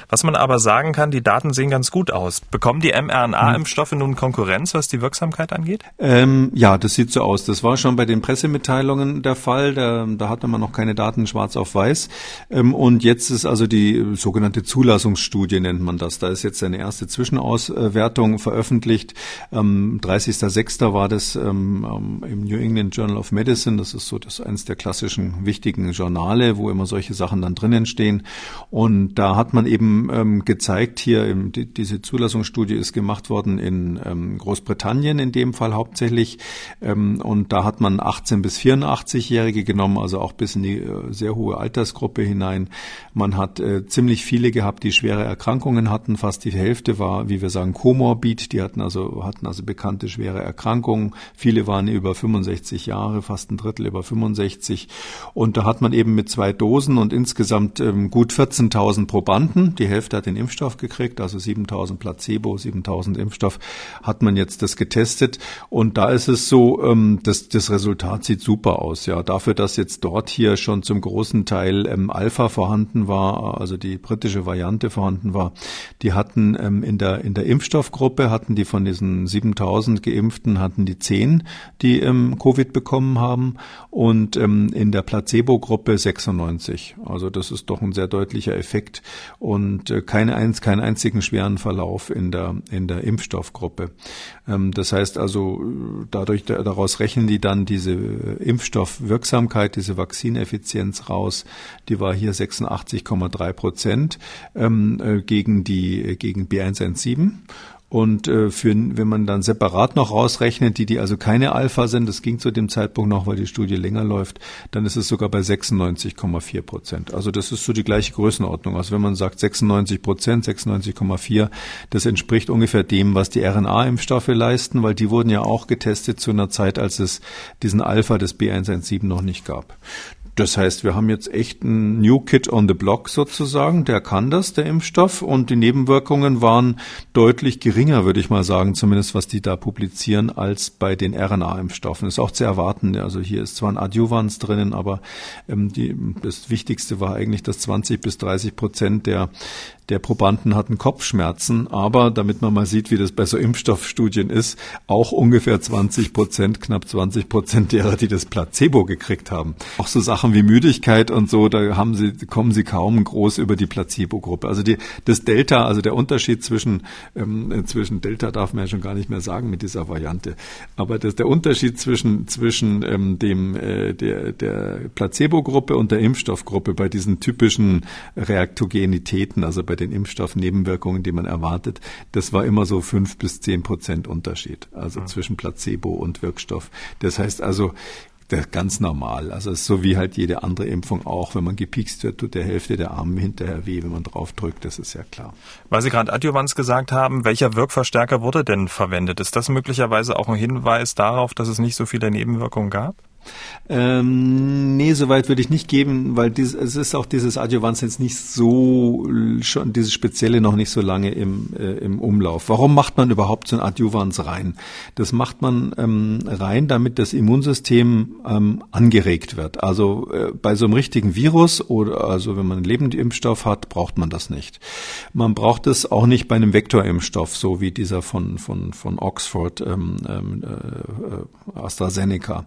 Was man aber sagen kann, die Daten sehen ganz gut aus. Bekommen die mRNA-Impfstoffe nun Konkurrenz, was die Wirksamkeit angeht? Ähm, ja, das sieht so aus. Das war schon bei den Pressemitteilungen der Fall. Da, da hatte man noch keine Daten schwarz auf weiß. Ähm, und jetzt ist also die sogenannte Zulassungsstudie, nennt man das. Da ist jetzt eine erste Zwischenauswertung veröffentlicht. Ähm, 30.06. war das ähm, ähm, im New England Journal of Medicine. Das ist so das eines der klassischen wichtigen Journale, wo immer solche Sachen dann drinnen stehen. Und da hat man eben ähm, gezeigt, hier im, die, diese Zulassungsstudie ist gemacht worden in ähm, Großbritannien in dem Fall hauptsächlich. Ähm, und da hat man 18 bis 84-Jährige genommen, also auch bis in die äh, sehr hohe Altersgruppe hinein. Man hat äh, ziemlich viele gehabt, die schwere Erkrankungen hatten. Fast die Hälfte war, wie wir sagen, komorbid. Die hatten also hatten also bekannte schwere Erkrankungen. Viele waren über 65 Jahre, fast ein Drittel über 65. Und da hat man eben mit zwei Dosen und insgesamt ähm, gut 14.000 Probanden, die Hälfte hat den Impfstoff gekriegt, also 7.000 Placebo, 7.000 Impfstoff, hat man jetzt das getestet. Und da ist es so, ähm, dass das Resultat sieht super aus. Ja, dafür, dass jetzt dort hier schon zum großen Teil ähm, Alpha vorhanden war, also die britische Variante vorhanden war, die hatten ähm, in der in der Impfstoffgruppe hatten die von diesen 7000 1000 Geimpften hatten die 10, die ähm, Covid bekommen haben und ähm, in der Placebo-Gruppe 96. Also das ist doch ein sehr deutlicher Effekt und äh, keine keinen einzigen schweren Verlauf in der, in der Impfstoffgruppe. Ähm, das heißt also, dadurch, daraus rechnen die dann diese Impfstoffwirksamkeit, diese Vakzineffizienz raus. Die war hier 86,3 Prozent ähm, äh, gegen die, gegen B117 und äh, für, wenn man dann separat noch rausrechnet, die, die also keine Alpha sind, das ging zu dem Zeitpunkt noch, weil die Studie länger läuft, dann ist es sogar bei 96,4 Prozent. Also das ist so die gleiche Größenordnung. Also wenn man sagt 96 Prozent, 96,4, das entspricht ungefähr dem, was die RNA-Impfstoffe leisten, weil die wurden ja auch getestet zu einer Zeit, als es diesen Alpha des B117 noch nicht gab. Das heißt, wir haben jetzt echt ein New Kid on the Block sozusagen. Der kann das, der Impfstoff. Und die Nebenwirkungen waren deutlich geringer, würde ich mal sagen, zumindest was die da publizieren, als bei den RNA-Impfstoffen. Ist auch zu erwarten. Also hier ist zwar ein Adjuvans drinnen, aber ähm, die, das Wichtigste war eigentlich, dass 20 bis 30 Prozent der der Probanden hatten Kopfschmerzen, aber damit man mal sieht, wie das bei so Impfstoffstudien ist, auch ungefähr 20 Prozent, knapp 20 Prozent derer, die das Placebo gekriegt haben. Auch so Sachen wie Müdigkeit und so, da haben sie, kommen sie kaum groß über die Placebo-Gruppe. Also die, das Delta, also der Unterschied zwischen, ähm, zwischen Delta darf man ja schon gar nicht mehr sagen mit dieser Variante. Aber das, der Unterschied zwischen, zwischen ähm, dem, äh, der, der Placebo-Gruppe und der Impfstoffgruppe bei diesen typischen Reaktogenitäten, also bei den Impfstoffnebenwirkungen, die man erwartet, das war immer so fünf bis zehn Prozent Unterschied, also mhm. zwischen Placebo und Wirkstoff. Das heißt also, ganz normal. Also so wie halt jede andere Impfung auch. Wenn man gepiekst wird, tut der Hälfte der Arme hinterher weh, wenn man drauf drückt. Das ist ja klar. Weil Sie gerade Adjuvans gesagt haben, welcher Wirkverstärker wurde denn verwendet? Ist das möglicherweise auch ein Hinweis darauf, dass es nicht so viele Nebenwirkungen gab? Ähm, nee, soweit würde ich nicht geben, weil dies, es ist auch dieses Adjuvans jetzt nicht so, schon dieses Spezielle noch nicht so lange im, äh, im Umlauf. Warum macht man überhaupt so ein Adjuvans rein? Das macht man ähm, rein, damit das Immunsystem ähm, angeregt wird. Also äh, bei so einem richtigen Virus oder also wenn man einen lebenden Impfstoff hat, braucht man das nicht. Man braucht es auch nicht bei einem Vektorimpfstoff, so wie dieser von, von, von Oxford ähm, ähm äh, AstraZeneca.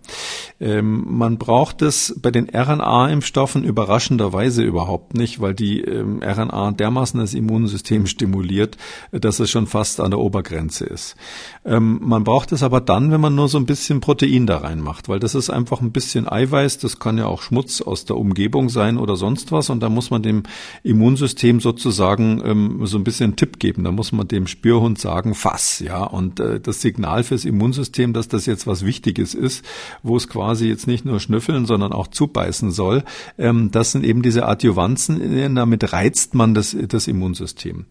Ähm, man braucht es bei den RNA-Impfstoffen überraschenderweise überhaupt nicht, weil die ähm, RNA dermaßen das Immunsystem stimuliert, dass es schon fast an der Obergrenze ist. Ähm, man braucht es aber dann, wenn man nur so ein bisschen Protein da reinmacht, weil das ist einfach ein bisschen Eiweiß, das kann ja auch Schmutz aus der Umgebung sein oder sonst was und da muss man dem Immunsystem sozusagen ähm, so ein bisschen Tipp geben. Da muss man dem Spürhund sagen, fass, ja, und äh, das Signal fürs Immunsystem, dass das jetzt was Wichtiges ist, wo es quasi quasi jetzt nicht nur schnüffeln, sondern auch zubeißen soll. Ähm, das sind eben diese Adjuvanzen, damit reizt man das, das Immunsystem.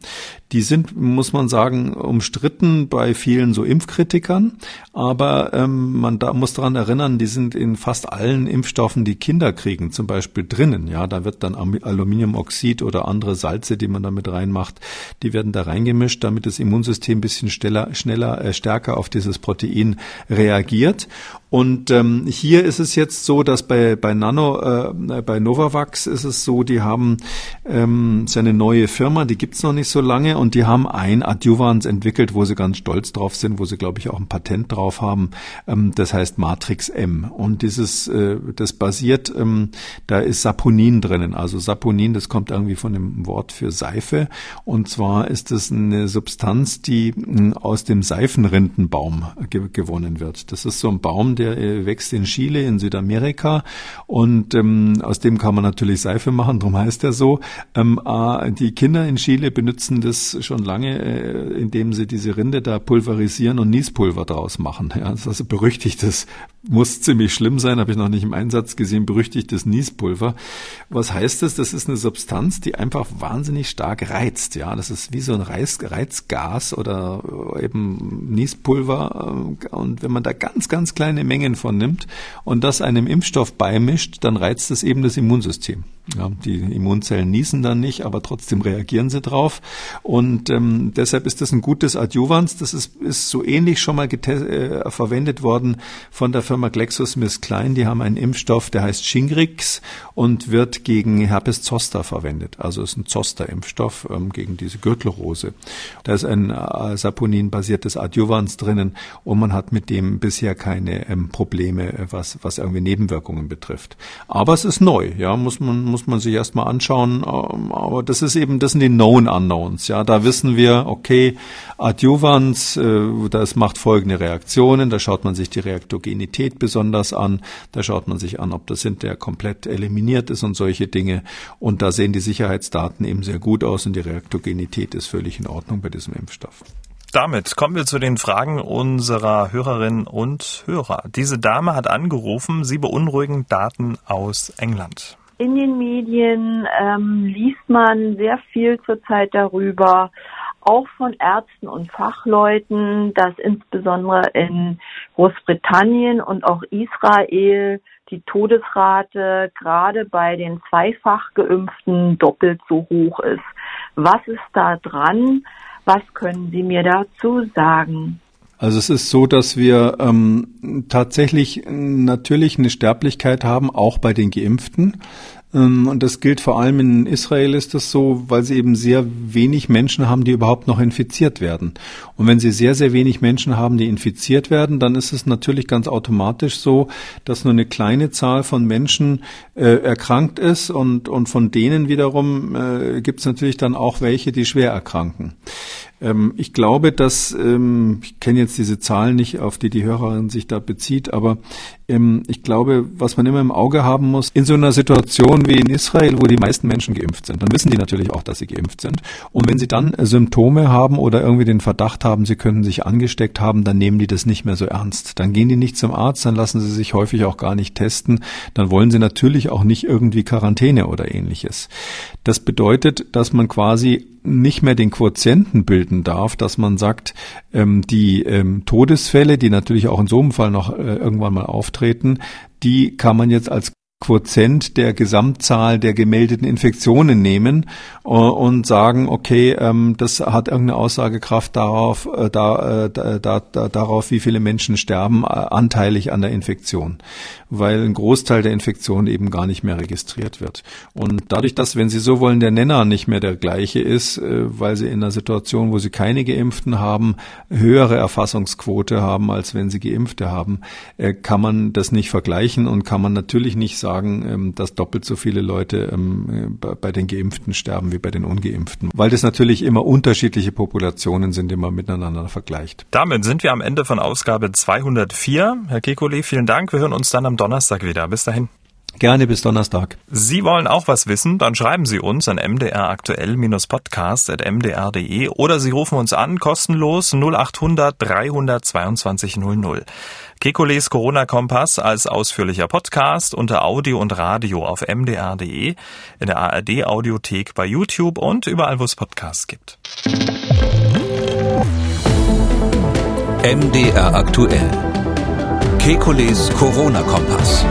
Die sind, muss man sagen, umstritten bei vielen so Impfkritikern, aber ähm, man da muss daran erinnern, die sind in fast allen Impfstoffen, die Kinder kriegen, zum Beispiel drinnen. Ja, da wird dann Aluminiumoxid oder andere Salze, die man damit reinmacht, die werden da reingemischt, damit das Immunsystem ein bisschen schneller, schneller äh, stärker auf dieses Protein reagiert. Und ähm, hier ist es jetzt so, dass bei bei Nano, äh, bei Novavax ist es so, die haben ähm, seine neue Firma, die gibt's noch nicht so lange und die haben ein Adjuvans entwickelt, wo sie ganz stolz drauf sind, wo sie glaube ich auch ein Patent drauf haben. Ähm, das heißt Matrix M und dieses äh, das basiert, ähm, da ist Saponin drinnen. Also Saponin, das kommt irgendwie von dem Wort für Seife und zwar ist es eine Substanz, die äh, aus dem Seifenrindenbaum ge gewonnen wird. Das ist so ein Baum, der der äh, wächst in Chile, in Südamerika und ähm, aus dem kann man natürlich Seife machen, darum heißt er so. Ähm, äh, die Kinder in Chile benutzen das schon lange, äh, indem sie diese Rinde da pulverisieren und Niespulver draus machen. Ja, das ist also berüchtigtes, muss ziemlich schlimm sein, habe ich noch nicht im Einsatz gesehen, berüchtigtes Niespulver. Was heißt das? Das ist eine Substanz, die einfach wahnsinnig stark reizt. Ja, das ist wie so ein Reiz, Reizgas oder eben Niespulver. Äh, und wenn man da ganz, ganz kleine Mengen von nimmt und das einem Impfstoff beimischt, dann reizt es eben das Immunsystem. Ja, die Immunzellen niesen dann nicht, aber trotzdem reagieren sie drauf. Und ähm, deshalb ist das ein gutes Adjuvans. Das ist, ist so ähnlich schon mal äh, verwendet worden von der Firma GlaxoSmithKline. Die haben einen Impfstoff, der heißt Shingrix und wird gegen Herpes Zoster verwendet. Also ist ein Zoster-Impfstoff ähm, gegen diese Gürtelrose. Da ist ein äh, Saponin-basiertes Adjuvans drinnen und man hat mit dem bisher keine ähm, Probleme, was, was irgendwie Nebenwirkungen betrifft. Aber es ist neu, ja, muss man muss man sich erstmal anschauen. Ähm, aber das ist eben, das sind die Known Unknowns. Ja, da wissen wir, okay, Adjuvans, äh, das macht folgende Reaktionen. Da schaut man sich die Reaktogenität besonders an. Da schaut man sich an, ob das hinterher komplett eliminiert ist und solche Dinge. Und da sehen die Sicherheitsdaten eben sehr gut aus und die Reaktogenität ist völlig in Ordnung bei diesem Impfstoff. Damit kommen wir zu den Fragen unserer Hörerinnen und Hörer. Diese Dame hat angerufen, sie beunruhigen Daten aus England. In den Medien ähm, liest man sehr viel zurzeit darüber, auch von Ärzten und Fachleuten, dass insbesondere in Großbritannien und auch Israel die Todesrate gerade bei den zweifach geimpften doppelt so hoch ist. Was ist da dran? Was können Sie mir dazu sagen? Also es ist so, dass wir ähm, tatsächlich natürlich eine Sterblichkeit haben, auch bei den Geimpften. Ähm, und das gilt vor allem in Israel ist das so, weil sie eben sehr wenig Menschen haben, die überhaupt noch infiziert werden. Und wenn sie sehr, sehr wenig Menschen haben, die infiziert werden, dann ist es natürlich ganz automatisch so, dass nur eine kleine Zahl von Menschen äh, erkrankt ist und, und von denen wiederum äh, gibt es natürlich dann auch welche, die schwer erkranken. Ähm, ich glaube, dass, ähm, ich kenne jetzt diese Zahlen nicht, auf die die Hörerin sich da bezieht, aber ähm, ich glaube, was man immer im Auge haben muss, in so einer Situation wie in Israel, wo die meisten Menschen geimpft sind, dann wissen die natürlich auch, dass sie geimpft sind. Und wenn sie dann Symptome haben oder irgendwie den Verdacht haben, sie könnten sich angesteckt haben, dann nehmen die das nicht mehr so ernst. Dann gehen die nicht zum Arzt, dann lassen sie sich häufig auch gar nicht testen. Dann wollen sie natürlich auch nicht irgendwie Quarantäne oder ähnliches. Das bedeutet, dass man quasi nicht mehr den Quotienten bilden darf, dass man sagt, ähm, die ähm, Todesfälle, die natürlich auch in so einem Fall noch äh, irgendwann mal auftreten, die kann man jetzt als Quotient der Gesamtzahl der gemeldeten Infektionen nehmen äh, und sagen, okay, ähm, das hat irgendeine Aussagekraft darauf, äh, da, äh, da, da, darauf, wie viele Menschen sterben, anteilig an der Infektion, weil ein Großteil der Infektion eben gar nicht mehr registriert wird. Und dadurch, dass, wenn Sie so wollen, der Nenner nicht mehr der gleiche ist, weil Sie in einer Situation, wo Sie keine Geimpften haben, höhere Erfassungsquote haben, als wenn Sie Geimpfte haben, kann man das nicht vergleichen und kann man natürlich nicht sagen, ähm, dass doppelt so viele Leute ähm, bei den Geimpften sterben wie bei den Ungeimpften, weil das natürlich immer unterschiedliche Populationen sind, die man miteinander vergleicht. Damit sind wir am Ende von Ausgabe 204. Herr Kekulé, vielen Dank. Wir hören uns dann am Donnerstag wieder. Bis dahin. Gerne bis Donnerstag. Sie wollen auch was wissen? Dann schreiben Sie uns an mdraktuell-podcast.mdr.de oder Sie rufen uns an, kostenlos 0800 322 00. Kekules Corona-Kompass als ausführlicher Podcast unter Audio und Radio auf mdr.de, in der ARD-Audiothek bei YouTube und überall, wo es Podcasts gibt. MDR aktuell. Kekules Corona-Kompass.